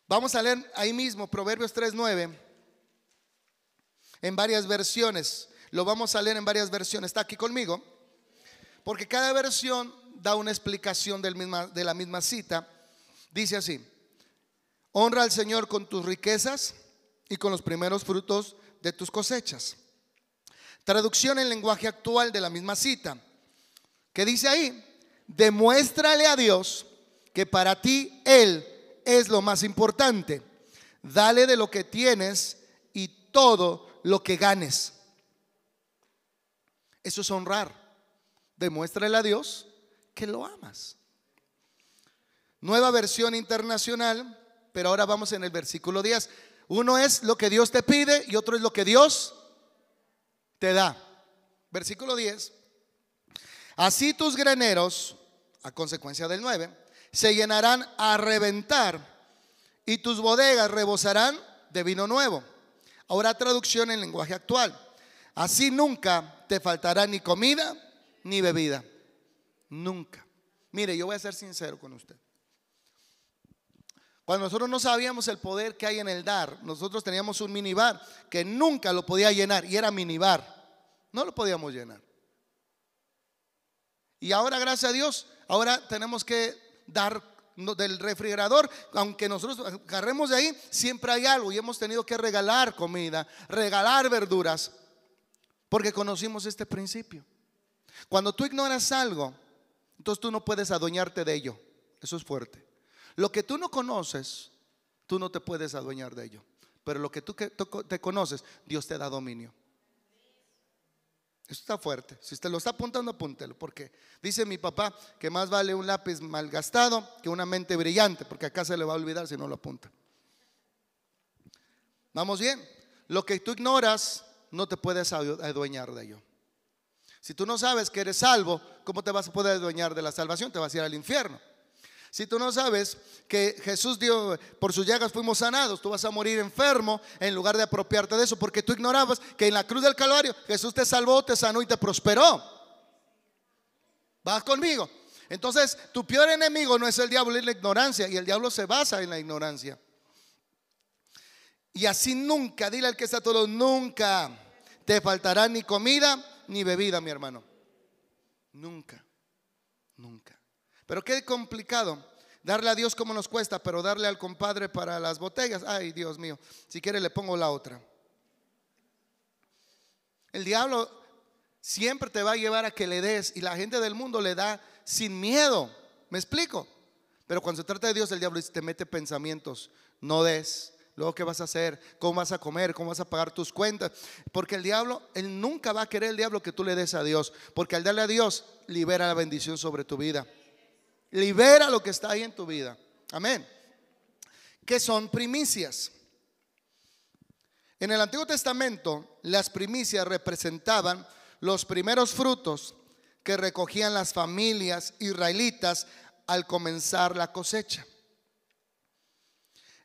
Vamos a leer ahí mismo Proverbios 3.9 en varias versiones. Lo vamos a leer en varias versiones. ¿Está aquí conmigo? Porque cada versión da una explicación del de la misma cita. Dice así, honra al Señor con tus riquezas y con los primeros frutos de tus cosechas. Traducción en lenguaje actual de la misma cita. Que dice ahí, demuéstrale a Dios que para ti Él es lo más importante. Dale de lo que tienes y todo lo que ganes. Eso es honrar. Demuéstrale a Dios que lo amas. Nueva versión internacional, pero ahora vamos en el versículo 10. Uno es lo que Dios te pide y otro es lo que Dios te da. Versículo 10. Así tus graneros, a consecuencia del 9, se llenarán a reventar y tus bodegas rebosarán de vino nuevo. Ahora traducción en lenguaje actual. Así nunca te faltará ni comida ni bebida. Nunca. Mire, yo voy a ser sincero con usted. Cuando nosotros no sabíamos el poder que hay en el dar, nosotros teníamos un minibar que nunca lo podía llenar y era minibar. No lo podíamos llenar. Y ahora, gracias a Dios, ahora tenemos que dar del refrigerador, aunque nosotros agarremos de ahí, siempre hay algo y hemos tenido que regalar comida, regalar verduras, porque conocimos este principio. Cuando tú ignoras algo, entonces tú no puedes adueñarte de ello. Eso es fuerte. Lo que tú no conoces, tú no te puedes adueñar de ello. Pero lo que tú te conoces, Dios te da dominio. Esto está fuerte. Si usted lo está apuntando, apúntelo. Porque dice mi papá que más vale un lápiz malgastado que una mente brillante, porque acá se le va a olvidar si no lo apunta. Vamos bien. Lo que tú ignoras, no te puedes adueñar de ello. Si tú no sabes que eres salvo, ¿cómo te vas a poder adueñar de la salvación? Te vas a ir al infierno. Si tú no sabes que Jesús dio, por sus llagas fuimos sanados, tú vas a morir enfermo en lugar de apropiarte de eso, porque tú ignorabas que en la cruz del Calvario Jesús te salvó, te sanó y te prosperó. ¿Vas conmigo? Entonces, tu peor enemigo no es el diablo, es la ignorancia, y el diablo se basa en la ignorancia. Y así nunca, dile al que está todo, nunca te faltará ni comida ni bebida, mi hermano. Nunca, nunca. Pero qué complicado. Darle a Dios como nos cuesta, pero darle al compadre para las botellas. Ay, Dios mío. Si quiere le pongo la otra. El diablo siempre te va a llevar a que le des y la gente del mundo le da sin miedo. ¿Me explico? Pero cuando se trata de Dios, el diablo te mete pensamientos. No des. Luego, ¿qué vas a hacer? ¿Cómo vas a comer? ¿Cómo vas a pagar tus cuentas? Porque el diablo, él nunca va a querer el diablo que tú le des a Dios. Porque al darle a Dios, libera la bendición sobre tu vida. Libera lo que está ahí en tu vida. Amén. Que son primicias. En el Antiguo Testamento, las primicias representaban los primeros frutos que recogían las familias israelitas al comenzar la cosecha.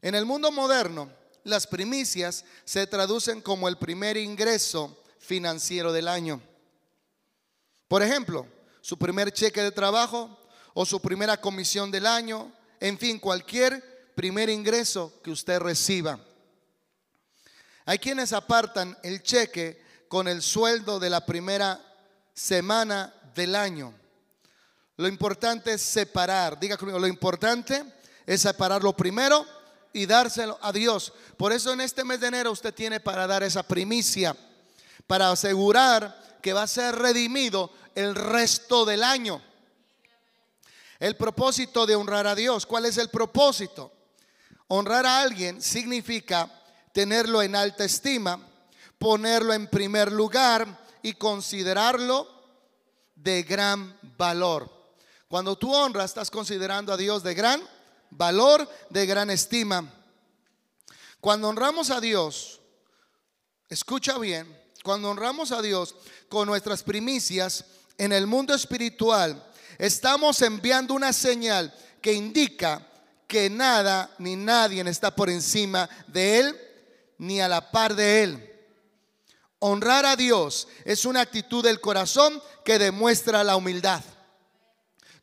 En el mundo moderno, las primicias se traducen como el primer ingreso financiero del año. Por ejemplo, su primer cheque de trabajo, o su primera comisión del año, en fin, cualquier primer ingreso que usted reciba. Hay quienes apartan el cheque con el sueldo de la primera semana del año. Lo importante es separar, diga conmigo, lo importante es separar lo primero y dárselo a Dios. Por eso en este mes de enero usted tiene para dar esa primicia, para asegurar que va a ser redimido el resto del año. El propósito de honrar a Dios. ¿Cuál es el propósito? Honrar a alguien significa tenerlo en alta estima, ponerlo en primer lugar y considerarlo de gran valor. Cuando tú honras, estás considerando a Dios de gran valor, de gran estima. Cuando honramos a Dios, escucha bien, cuando honramos a Dios con nuestras primicias en el mundo espiritual, estamos enviando una señal que indica que nada ni nadie está por encima de Él ni a la par de Él. Honrar a Dios es una actitud del corazón que demuestra la humildad.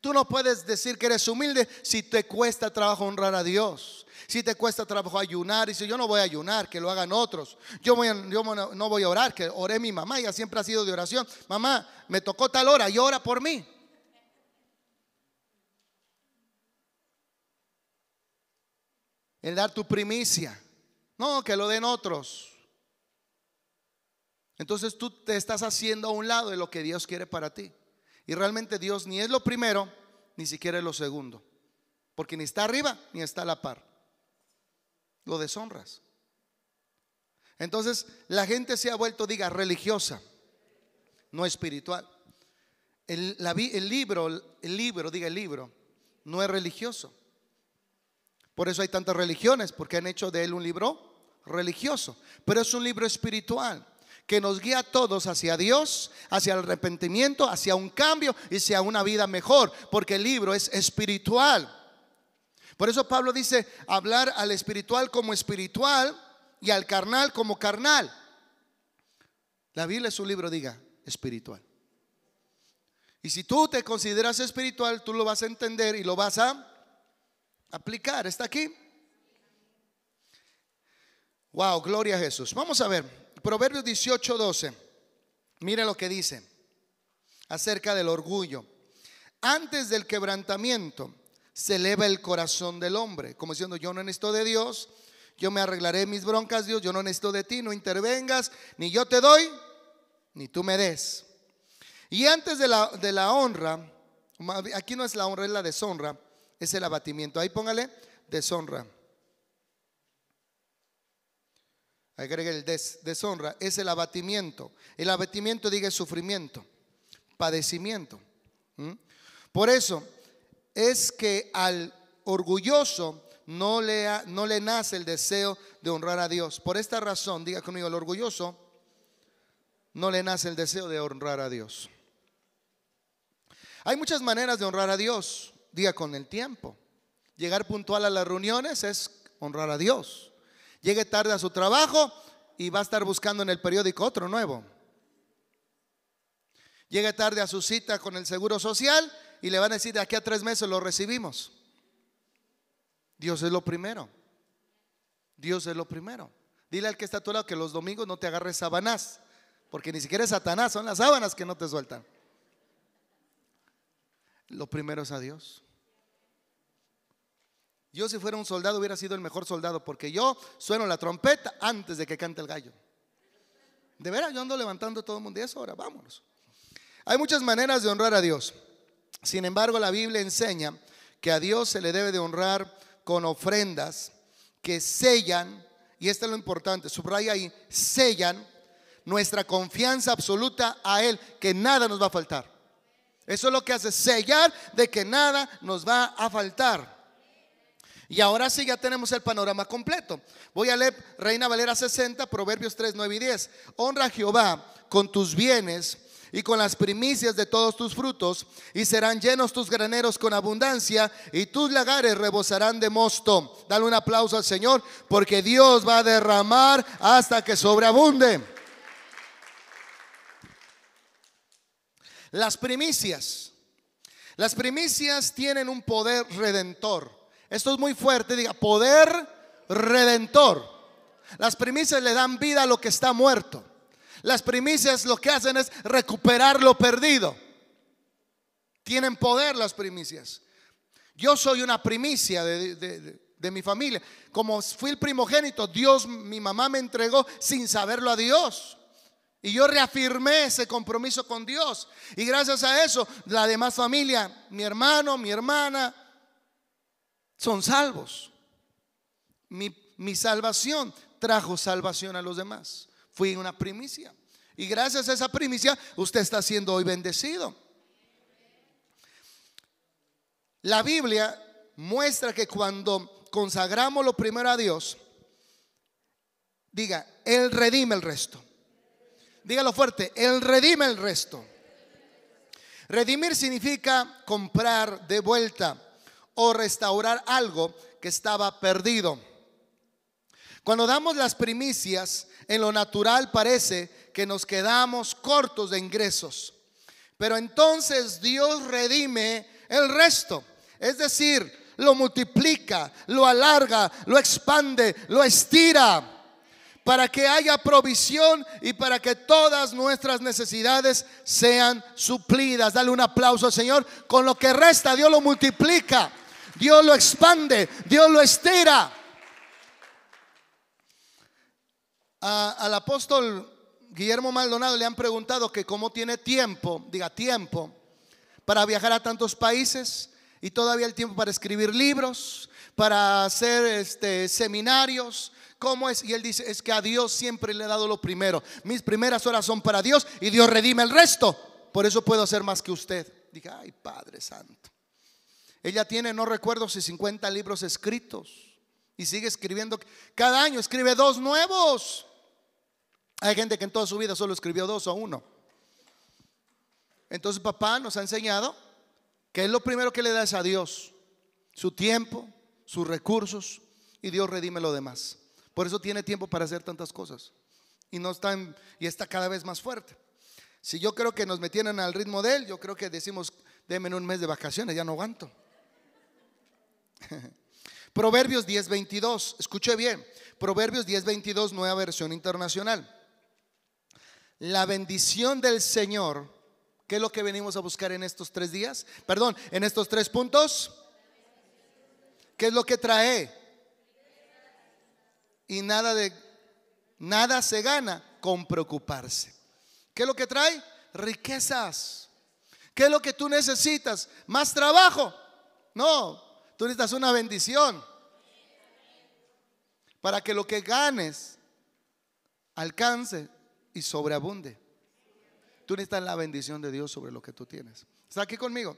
Tú no puedes decir que eres humilde si te cuesta trabajo honrar a Dios. Si te cuesta trabajo ayunar, y si yo no voy a ayunar, que lo hagan otros. Yo, no voy a orar, que oré mi mamá, ella siempre ha sido de oración. Mamá, me tocó tal hora y ora por mí. El dar tu primicia. No, que lo den otros. Entonces tú te estás haciendo a un lado de lo que Dios quiere para ti. Y realmente Dios ni es lo primero, ni siquiera es lo segundo. Porque ni está arriba, ni está a la par. Lo deshonras. Entonces la gente se ha vuelto, diga, religiosa, no espiritual. El, el libro, el libro, diga el libro, no es religioso. Por eso hay tantas religiones, porque han hecho de él un libro religioso. Pero es un libro espiritual que nos guía a todos hacia Dios, hacia el arrepentimiento, hacia un cambio y hacia una vida mejor, porque el libro es espiritual. Por eso Pablo dice, hablar al espiritual como espiritual y al carnal como carnal. La Biblia es un libro, diga, espiritual. Y si tú te consideras espiritual, tú lo vas a entender y lo vas a aplicar. ¿Está aquí? Wow, gloria a Jesús. Vamos a ver, Proverbios 18, 12. Mire lo que dice acerca del orgullo. Antes del quebrantamiento se eleva el corazón del hombre, como diciendo, yo no necesito de Dios, yo me arreglaré mis broncas, Dios, yo no necesito de ti, no intervengas, ni yo te doy, ni tú me des. Y antes de la, de la honra, aquí no es la honra, es la deshonra, es el abatimiento. Ahí póngale deshonra. Agregue el deshonra, es el abatimiento. El abatimiento diga sufrimiento, padecimiento. Por eso es que al orgulloso no le, no le nace el deseo de honrar a Dios. Por esta razón, diga conmigo, el orgulloso no le nace el deseo de honrar a Dios. Hay muchas maneras de honrar a Dios. Diga con el tiempo. Llegar puntual a las reuniones es honrar a Dios. Llegue tarde a su trabajo y va a estar buscando en el periódico otro nuevo. Llegue tarde a su cita con el Seguro Social y le van a decir de aquí a tres meses lo recibimos. Dios es lo primero. Dios es lo primero. Dile al que está a tu lado que los domingos no te agarres sabanás, porque ni siquiera es Satanás, son las sábanas que no te sueltan. Lo primero es a Dios. Yo si fuera un soldado hubiera sido el mejor soldado porque yo sueno la trompeta antes de que cante el gallo. De veras, yo ando levantando todo el mundo y eso ahora, vámonos. Hay muchas maneras de honrar a Dios. Sin embargo, la Biblia enseña que a Dios se le debe de honrar con ofrendas que sellan, y esto es lo importante, subraya ahí, sellan nuestra confianza absoluta a Él, que nada nos va a faltar. Eso es lo que hace sellar de que nada nos va a faltar. Y ahora sí ya tenemos el panorama completo. Voy a leer Reina Valera 60, Proverbios 3, 9 y 10. Honra a Jehová con tus bienes y con las primicias de todos tus frutos, y serán llenos tus graneros con abundancia, y tus lagares rebosarán de mosto. Dale un aplauso al Señor, porque Dios va a derramar hasta que sobreabunde. Las primicias. Las primicias tienen un poder redentor. Esto es muy fuerte, diga, poder redentor. Las primicias le dan vida a lo que está muerto. Las primicias lo que hacen es recuperar lo perdido. Tienen poder las primicias. Yo soy una primicia de, mi familia. Como fui el primogénito, Dios, mi mamá me entregó sin saberlo a Dios. Y yo reafirmé ese compromiso con Dios. Y gracias a eso, la demás familia, mi hermano, mi hermana, son salvos. Mi, mi salvación trajo salvación a los demás. Fui una primicia. Y gracias a esa primicia, usted está siendo hoy bendecido. La Biblia muestra que cuando consagramos lo primero a Dios, diga, Él redime el resto. Dígalo fuerte, Él redime el resto. Redimir significa comprar de vuelta o restaurar algo que estaba perdido. Cuando damos las primicias, en lo natural parece que nos quedamos cortos de ingresos. Pero entonces Dios redime el resto. Es decir, lo multiplica, lo alarga, lo expande, lo estira para que haya provisión y para que todas nuestras necesidades sean suplidas. Dale un aplauso al Señor. Con lo que resta, Dios lo multiplica. Dios lo expande, Dios lo estira. al apóstol Guillermo Maldonado le han preguntado que cómo tiene tiempo, diga tiempo, para viajar a tantos países y todavía el tiempo para escribir libros, para hacer este, seminarios. ¿Cómo es? Y él dice, es que a Dios siempre le he dado lo primero. Mis primeras horas son para Dios y Dios redime el resto. Por eso puedo hacer más que usted. Dije, ay Padre Santo. Ella tiene, no recuerdo si 50 libros escritos y sigue escribiendo. Cada año escribe dos nuevos. Hay gente que en toda su vida solo escribió dos o uno. Entonces papá nos ha enseñado que es lo primero que le da es a Dios. Su tiempo, sus recursos y Dios redime lo demás. Por eso tiene tiempo para hacer tantas cosas. Y no está y está cada vez más fuerte. Si yo creo que nos metieran al ritmo de él, yo creo que decimos, denme un mes de vacaciones, ya no aguanto. Proverbios 10:22, escuche bien, Proverbios 10:22, nueva versión internacional. La bendición del Señor, ¿qué es lo que venimos a buscar en estos tres días? Perdón, en estos tres puntos. ¿Qué es lo que trae? Y nada de nada se gana con preocuparse. ¿Qué es lo que trae? Riquezas. ¿Qué es lo que tú necesitas? ¿Más trabajo? No, Tú necesitas una bendición para que lo que ganes alcance y sobreabunde. Tú necesitas la bendición de Dios sobre lo que tú tienes. ¿Está aquí conmigo?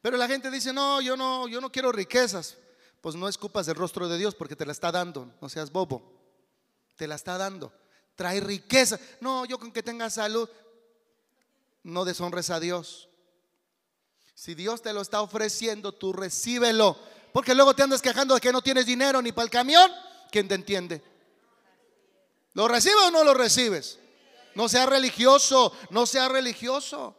Pero la gente dice, no, yo no, yo no quiero riquezas. Pues no escupas el rostro de Dios porque te la está dando. No seas bobo. Te la está dando. Trae riqueza. No, yo con que tenga salud. No deshonres a Dios. Si Dios te lo está ofreciendo, tú recíbelo, Porque luego te andas quejando de que no tienes dinero ni para el camión. ¿Quién te entiende? ¿Lo recibes o no lo recibes? No sea religioso, no sea religioso.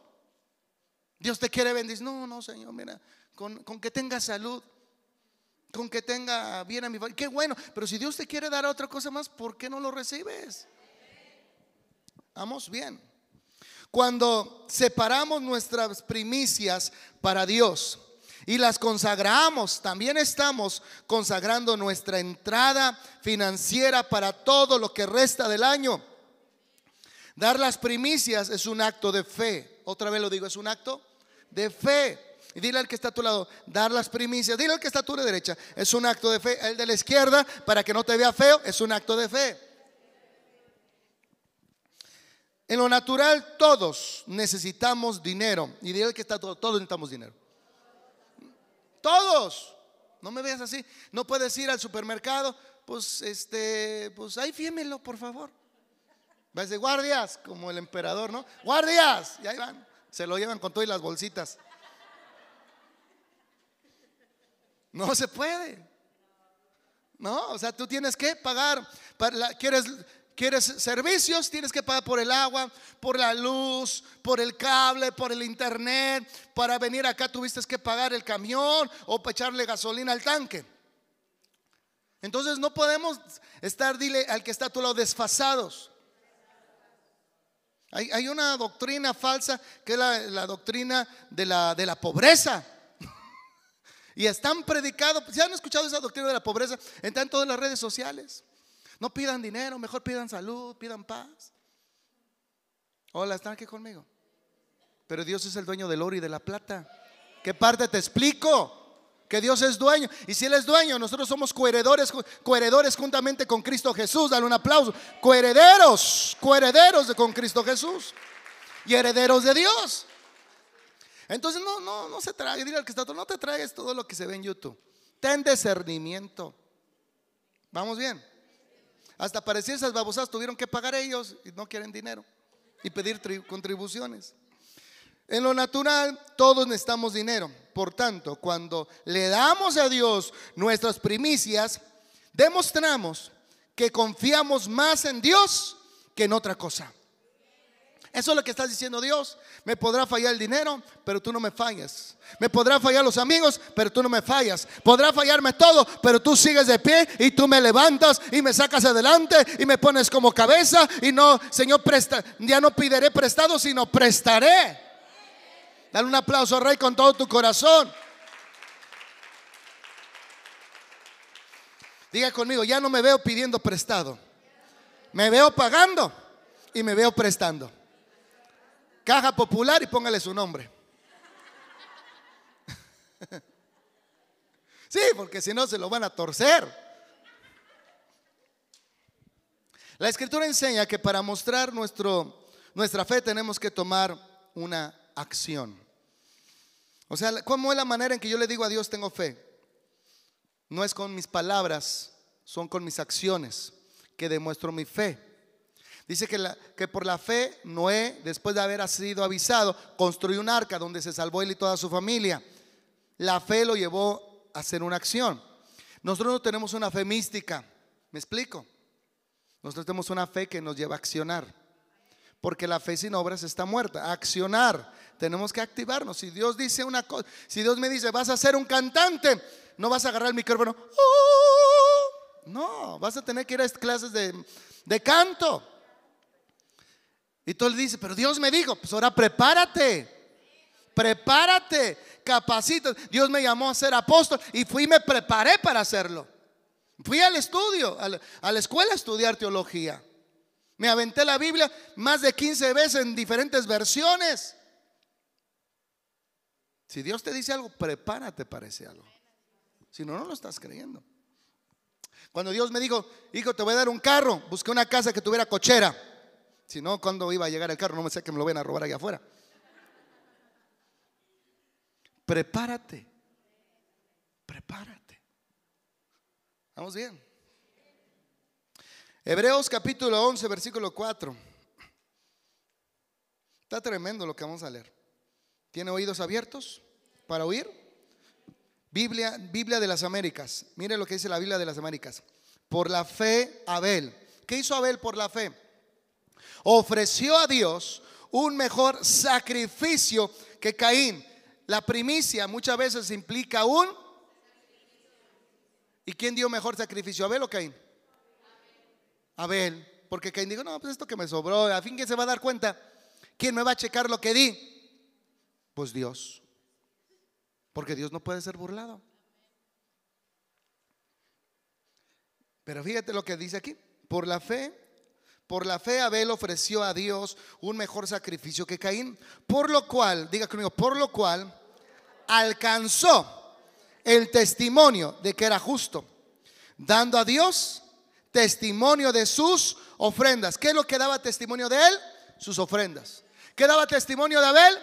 Dios te quiere bendecir. No, no, Señor, mira, con, con que tenga salud, con que tenga bien a mi familia. Qué bueno, pero si Dios te quiere dar otra cosa más, ¿por qué no lo recibes? Vamos bien. Cuando separamos nuestras primicias para Dios y las consagramos, también estamos consagrando nuestra entrada financiera para todo lo que resta del año. Dar las primicias es un acto de fe. Otra vez lo digo, es un acto de fe. Y dile al que está a tu lado, dar las primicias. Dile al que está a tu derecha, es un acto de fe. El de la izquierda, para que no te vea feo, es un acto de fe. En lo natural todos necesitamos dinero. Y dile que está todo, todos necesitamos dinero. Todos. No me veas así. No puedes ir al supermercado. Pues este, pues ahí fíemelo, por favor. Vas de guardias, como el emperador, ¿no? Guardias. Y ahí van. Se lo llevan con todas las bolsitas. No se puede. No, o sea, tú tienes que pagar. Para ¿Quieres ¿Quieres servicios? Tienes que pagar por el agua, por la luz, por el cable, por el internet. Para venir acá tuviste que pagar el camión o echarle gasolina al tanque. Entonces no podemos estar, dile al que está a tu lado, desfasados. Hay, una doctrina falsa que es la, doctrina de la, de la pobreza. y están predicados, ¿se han escuchado esa doctrina de la pobreza? Está en todas las redes sociales. No pidan dinero, mejor pidan salud, pidan paz. Hola, ¿están aquí conmigo? Pero Dios es el dueño del oro y de la plata. ¿Qué parte te explico? Que Dios es dueño. Y si Él es dueño, nosotros somos coheredores, coheredores juntamente con Cristo Jesús. Dale un aplauso. Coherederos, coherederos de con Cristo Jesús. Y herederos de Dios. Entonces no, no, no se trague. Dile al que está no te traigas todo lo que se ve en YouTube. Ten discernimiento. Vamos bien. Hasta parecía esas babosadas tuvieron que pagar ellos y no quieren dinero y pedir contribuciones. En lo natural, todos necesitamos dinero. Por tanto, cuando le damos a Dios nuestras primicias, demostramos que confiamos más en Dios que en otra cosa. Eso es lo que estás diciendo Dios. Me podrá fallar el dinero, pero tú no me fallas. Me podrá fallar los amigos, pero tú no me fallas. Podrá fallarme todo, pero tú sigues de pie y tú me levantas y me sacas adelante y me pones como cabeza y no, Señor, presta, ya no pideré prestado, sino prestaré. Dale un aplauso, Rey, con todo tu corazón. Diga conmigo, ya no me veo pidiendo prestado. Me veo pagando y me veo prestando. Caja Popular y póngale su nombre. Sí, porque si no se lo van a torcer. La escritura enseña que para mostrar nuestro, nuestra fe tenemos que tomar una acción. O sea, ¿cómo es la manera en que yo le digo a Dios tengo fe? No es con mis palabras, son con mis acciones que demuestro mi fe. Dice que, que, por la fe Noé, después de haber sido avisado, construyó un arca donde se salvó él y toda su familia. La fe lo llevó a hacer una acción. Nosotros no tenemos una fe mística, ¿me explico? Nosotros tenemos una fe que nos lleva a accionar. Porque la fe sin obras está muerta. accionar. Tenemos que activarnos. Si Dios dice una cosa, si Dios me dice, vas a ser un cantante, no vas a agarrar el micrófono. ¡Oh! No, vas a tener que ir a clases de, de canto. Y tú le dices, pero Dios me dijo, pues ahora prepárate, prepárate, capacita. Dios me llamó a ser apóstol y fui y me preparé para hacerlo. Fui al estudio, a la, escuela a estudiar teología. Me aventé la Biblia más de 15 veces en diferentes versiones. Si Dios te dice algo, prepárate para ese algo. Si no, no lo estás creyendo. Cuando Dios me dijo, hijo, te voy a dar un carro, busqué una casa que tuviera cochera. Si no, ¿cuándo iba a llegar el carro? No me sé que me lo ven a robar allá afuera. Prepárate. Prepárate. Vamos bien. Hebreos capítulo 11, versículo 4. Está tremendo lo que vamos a leer. ¿Tiene oídos abiertos para oír? Biblia, Biblia de las Américas. Mire lo que dice la Biblia de las Américas. Por la fe, Abel. ¿Qué hizo Abel por la fe? Ofreció a Dios un mejor sacrificio que Caín. La primicia muchas veces implica un... ¿Y quién dio mejor sacrificio, Abel o Caín? Abel. Porque Caín dijo, no, pues esto que me sobró, a fin que se va a dar cuenta, ¿quién me va a checar lo que di? Pues Dios. Porque Dios no puede ser burlado. Pero fíjate lo que dice aquí. Por la fe, por la fe Abel ofreció a Dios un mejor sacrificio que Caín. Por lo cual, diga conmigo, por lo cual alcanzó el testimonio de que era justo, dando a Dios testimonio de sus ofrendas. ¿Qué es lo que daba testimonio de él? Sus ofrendas. ¿Qué daba testimonio de Abel?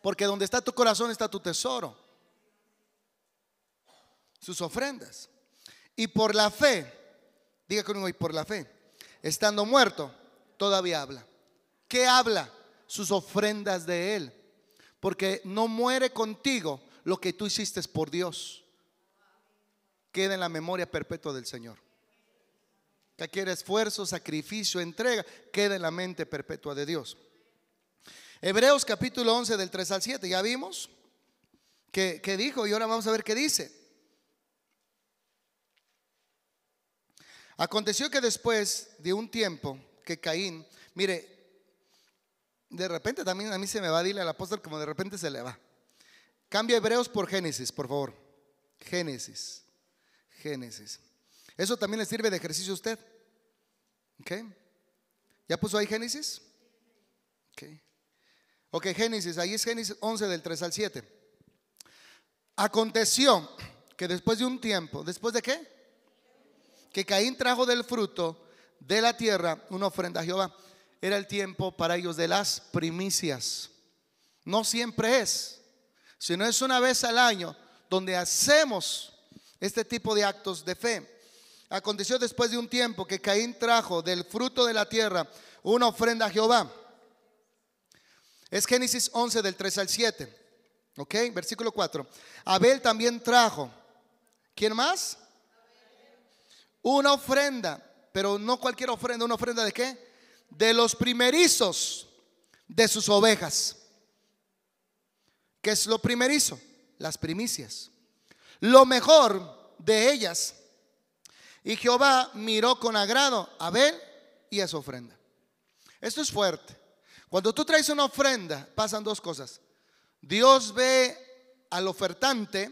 Porque donde está tu corazón está tu tesoro. Sus ofrendas. Y por la fe, diga conmigo, y por la fe, estando muerto, todavía habla. ¿Qué habla? Sus ofrendas de él. Porque no muere contigo lo que tú hiciste por Dios. Queda en la memoria perpetua del Señor que quiere esfuerzo, sacrificio, entrega, queda en la mente perpetua de Dios. Hebreos capítulo 11 del 3 al 7, ya vimos que, dijo y ahora vamos a ver qué dice. Aconteció que después de un tiempo que Caín, mire, de repente también a mí se me va, a dile al apóstol como de repente se le va. Cambia Hebreos por Génesis, por favor. Génesis. Génesis. Eso también le sirve de ejercicio a usted. ¿Ok? ¿Ya puso ahí Génesis? Ok. Ok, Génesis, ahí es Génesis 11 del 3 al 7. Aconteció que después de un tiempo, ¿después de qué? Que Caín trajo del fruto de la tierra una ofrenda a Jehová. Era el tiempo para ellos de las primicias. No siempre es, sino es una vez al año donde hacemos este tipo de actos de fe. Aconteció después de un tiempo que Caín trajo del fruto de la tierra una ofrenda a Jehová. Es Génesis 11 del 3 al 7. ¿Ok? Versículo 4. Abel también trajo. ¿Quién más? Una ofrenda, pero no cualquier ofrenda, una ofrenda de qué? De los primerizos de sus ovejas. ¿Qué es lo primerizo? Las primicias. Lo mejor de ellas y Jehová miró con agrado a Abel y a su ofrenda. Esto es fuerte. Cuando tú traes una ofrenda, pasan dos cosas. Dios ve al ofertante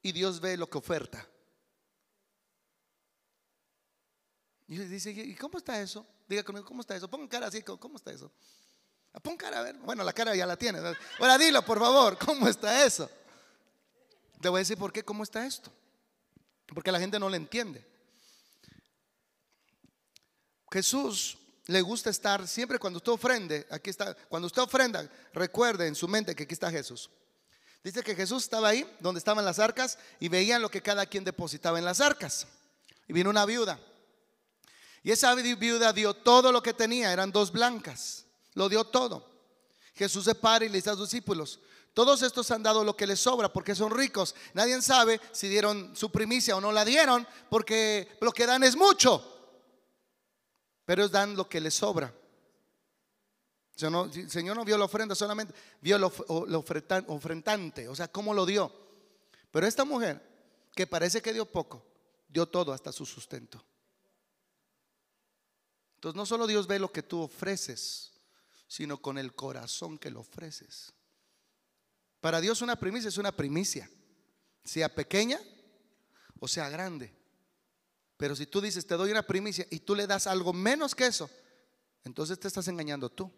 y Dios ve lo que oferta. Y dice, ¿y cómo está eso? Diga conmigo, ¿cómo está eso? Pon cara así, ¿cómo está eso? Ah, pon cara a ver. Bueno, la cara ya la tiene. Ahora dilo, por favor, ¿cómo está eso? Te voy a decir por qué, ¿cómo está esto? Porque la gente no le entiende. Jesús le gusta estar siempre cuando usted ofrende, aquí está, cuando usted ofrenda, recuerde en su mente que aquí está Jesús. Dice que Jesús estaba ahí donde estaban las arcas y veían lo que cada quien depositaba en las arcas. Y vino una viuda. Y esa viuda dio todo lo que tenía, eran dos blancas, lo dio todo. Jesús se para y le dice a sus discípulos, todos estos han dado lo que les sobra porque son ricos. Nadie sabe si dieron su primicia o no la dieron porque lo que dan es mucho. Pero ellos dan lo que les sobra. El Señor no vio la ofrenda, solamente vio lo, ofrentante, o sea, cómo lo dio. Pero esta mujer, que parece que dio poco, dio todo hasta su sustento. Entonces no solo Dios ve lo que tú ofreces, sino con el corazón que lo ofreces. Para Dios una primicia es una primicia, sea pequeña o sea grande. Pero si tú dices, te doy una primicia y tú le das algo menos que eso, entonces te estás engañando tú.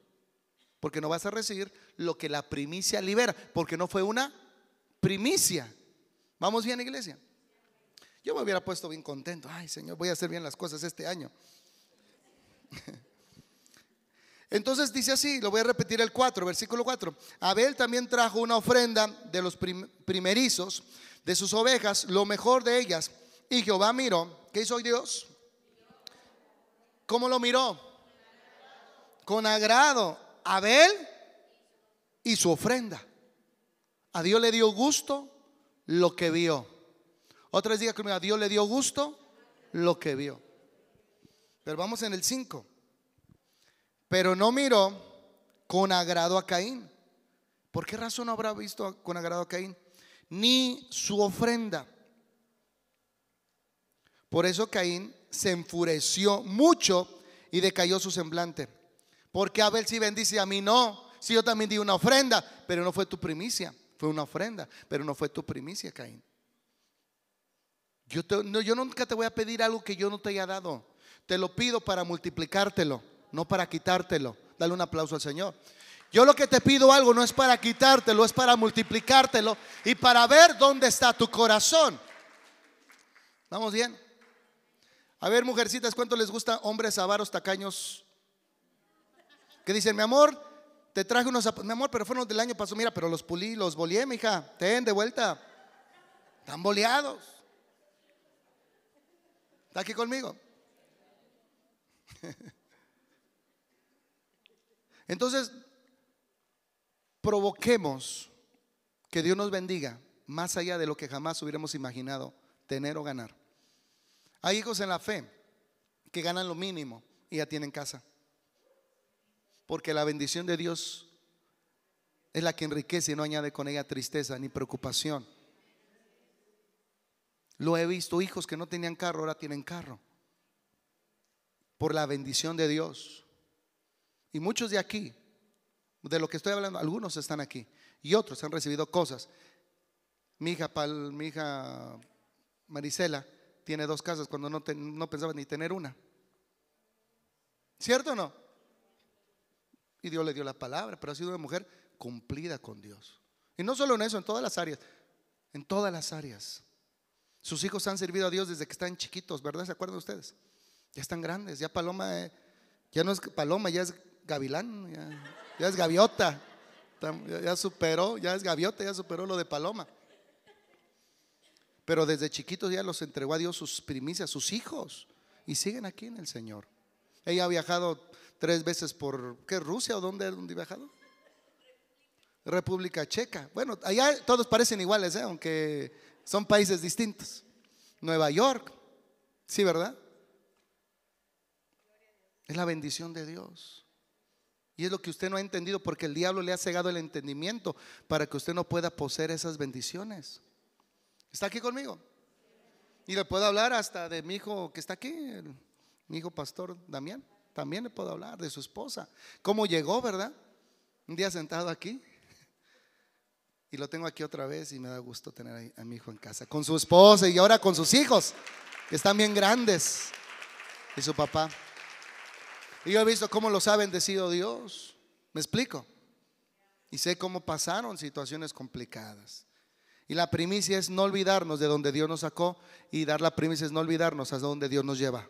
Porque no vas a recibir lo que la primicia libera, porque no fue una primicia. ¿Vamos bien, iglesia? Yo me hubiera puesto bien contento. Ay, Señor, voy a hacer bien las cosas este año. Entonces dice así, lo voy a repetir el 4, versículo 4. Abel también trajo una ofrenda de los primerizos de sus ovejas, lo mejor de ellas. Y Jehová miró, ¿qué hizo Dios? ¿Cómo lo miró? Con agrado. Abel y su ofrenda. A Dios le dio gusto lo que vio. Otra vez diga conmigo, a Dios le dio gusto lo que vio. Pero vamos en el 5. Pero no miró con agrado a Caín. ¿Por qué razón no habrá visto con agrado a Caín? Ni su ofrenda. Por eso Caín se enfureció mucho y decayó su semblante. Porque Abel sí bendice a mí no. Si yo también di una ofrenda, pero no fue tu primicia. Fue una ofrenda, pero no fue tu primicia, Caín. Yo, yo nunca te voy a pedir algo que yo no te haya dado. Te lo pido para multiplicártelo, no para quitártelo. Dale un aplauso al Señor. Yo lo que te pido algo no es para quitártelo, es para multiplicártelo y para ver dónde está tu corazón. ¿Vamos bien? A ver, mujercitas, ¿cuánto les gusta hombres avaros, tacaños? Que dicen, mi amor, te traje unos zapatos, mi amor, pero fueron del año pasado, mira, pero los pulí, los boleé, hija ten de vuelta. Están boleados. ¿Está aquí conmigo? Entonces, provoquemos que Dios nos bendiga más allá de lo que jamás hubiéramos imaginado tener o ganar. Hay hijos en la fe que ganan lo mínimo y ya tienen casa. Porque la bendición de Dios es la que enriquece y no añade con ella tristeza ni preocupación. Lo he visto, hijos que no tenían carro, ahora tienen carro. Por la bendición de Dios. Y muchos de aquí, de lo que estoy hablando, algunos están aquí y otros han recibido cosas. Mi hija, mi hija Marisela tiene dos casas cuando no, no pensaba ni tener una. ¿Cierto o no? Y Dios le dio la palabra, pero ha sido una mujer cumplida con Dios. Y no solo en eso, en todas las áreas. En todas las áreas. Sus hijos han servido a Dios desde que están chiquitos, ¿verdad? ¿Se acuerdan ustedes? Ya están grandes. Ya Paloma, eh, ya no es Paloma, ya es Gavilán, ya, es Gaviota. ya superó, ya es Gaviota, ya superó lo de Paloma. Pero desde chiquitos ya los entregó a Dios sus primicias, sus hijos. Y siguen aquí en el Señor. Ella ha viajado tres veces por, ¿qué? ¿Rusia o dónde, dónde ha viajado? República Checa. Bueno, allá todos parecen iguales, ¿eh? aunque son países distintos. Nueva York, sí, ¿verdad? Es la bendición de Dios. Y es lo que usted no ha entendido porque el diablo le ha cegado el entendimiento para que usted no pueda poseer esas bendiciones. ¿Está aquí conmigo? Y le puedo hablar hasta de mi hijo que está aquí, mi hijo pastor Damián. También le puedo hablar de su esposa. ¿Cómo llegó, verdad? Un día sentado aquí. Y lo tengo aquí otra vez y me da gusto tener a mi hijo en casa. Con su esposa y ahora con sus hijos, que están bien grandes. Y su papá. Y yo he visto cómo los ha bendecido Dios. ¿Me explico? Y sé cómo pasaron situaciones complicadas. Y la primicia es no olvidarnos de donde Dios nos sacó y dar la primicia es no olvidarnos hasta donde Dios nos lleva.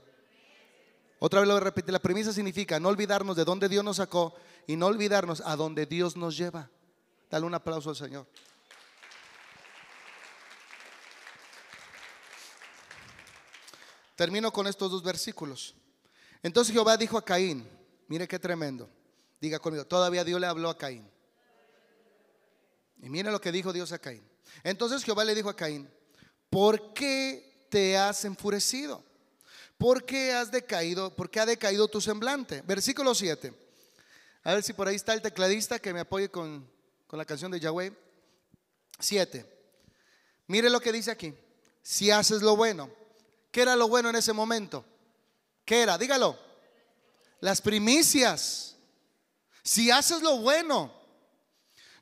Otra vez lo repetir, la primicia significa no olvidarnos de donde Dios nos sacó y no olvidarnos a donde Dios nos lleva. Dale un aplauso al Señor. Termino con estos dos versículos. Entonces Jehová dijo a Caín, mire qué tremendo. Diga conmigo, todavía Dios le habló a Caín. Y mire lo que dijo Dios a Caín. Entonces Jehová le dijo a Caín, ¿por qué te has enfurecido? ¿Por qué has decaído? ¿Por qué ha decaído tu semblante? Versículo 7. A ver si por ahí está el tecladista que me apoye con, con la canción de Yahweh. 7. Mire lo que dice aquí. Si haces lo bueno. ¿Qué era lo bueno en ese momento? ¿Qué era? Dígalo. Las primicias. Si haces lo bueno,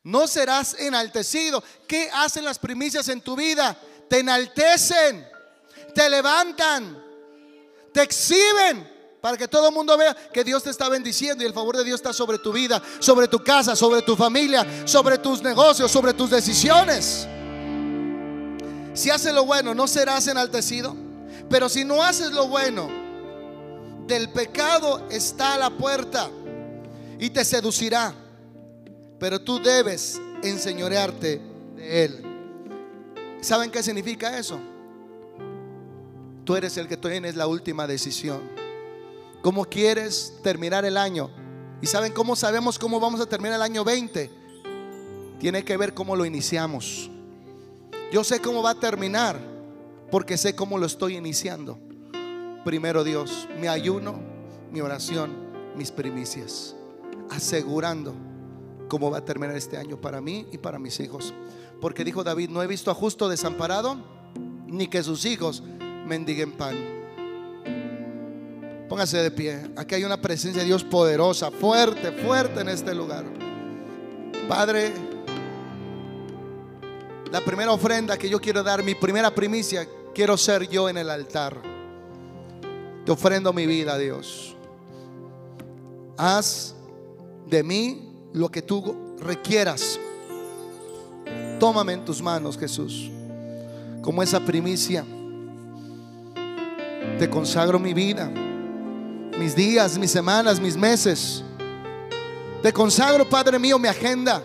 no serás enaltecido. ¿Qué hacen las primicias en tu vida? Te enaltecen, te levantan, te exhiben para que todo el mundo vea que Dios te está bendiciendo y el favor de Dios está sobre tu vida, sobre tu casa, sobre tu familia, sobre tus negocios, sobre tus decisiones. Si haces lo bueno, no serás enaltecido. Pero si no haces lo bueno, del pecado está a la puerta y te seducirá pero tú debes enseñorearte de Él. ¿Saben qué significa eso? Tú eres el que tienes la última decisión. ¿Cómo quieres terminar el año? ¿Y saben cómo sabemos cómo vamos a terminar el año 20? Tiene que ver cómo lo iniciamos.
Yo sé cómo va a terminar porque sé cómo lo estoy iniciando. Primero Dios, mi ayuno, mi oración, mis primicias, asegurando cómo va a terminar este año para mí y para mis hijos. Porque dijo David, no he visto a justo desamparado, ni que sus hijos mendiguen pan. Póngase de pie. Aquí hay una presencia de Dios poderosa, fuerte, fuerte en este lugar. Padre, la primera ofrenda que yo quiero dar, mi primera primicia, quiero ser yo en el altar. Te ofrendo mi vida, Dios. Haz de mí lo que tú requieras. Tómame en tus manos, Jesús. Como esa primicia. Te consagro mi vida, mis días, mis semanas, mis meses. Te consagro, Padre mío, mi agenda.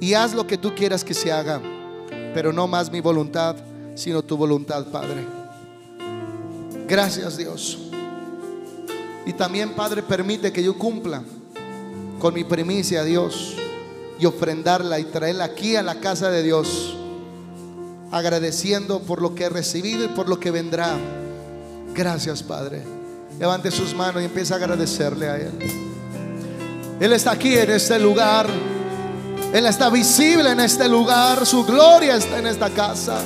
Y haz lo que tú quieras que se haga. Pero no más mi voluntad, sino tu voluntad, Padre. Gracias, Dios. Y también, Padre, permite que yo cumpla con mi primicia, Dios, y ofrendarla y traerla aquí a la casa de Dios, agradeciendo por lo que he recibido y por lo que vendrá. Gracias, Padre. Levante sus manos y empieza a agradecerle a Él. Él está aquí en este lugar. Él está visible en este lugar. Su gloria está en esta casa.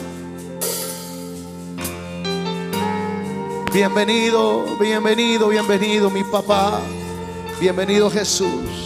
Bienvenido, bienvenido, bienvenido, mi papá. Bienvenido Jesús.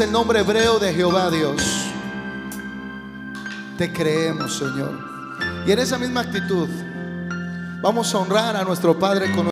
el nombre hebreo de Jehová Dios. Te creemos, Señor. Y en esa misma actitud, vamos a honrar a nuestro Padre con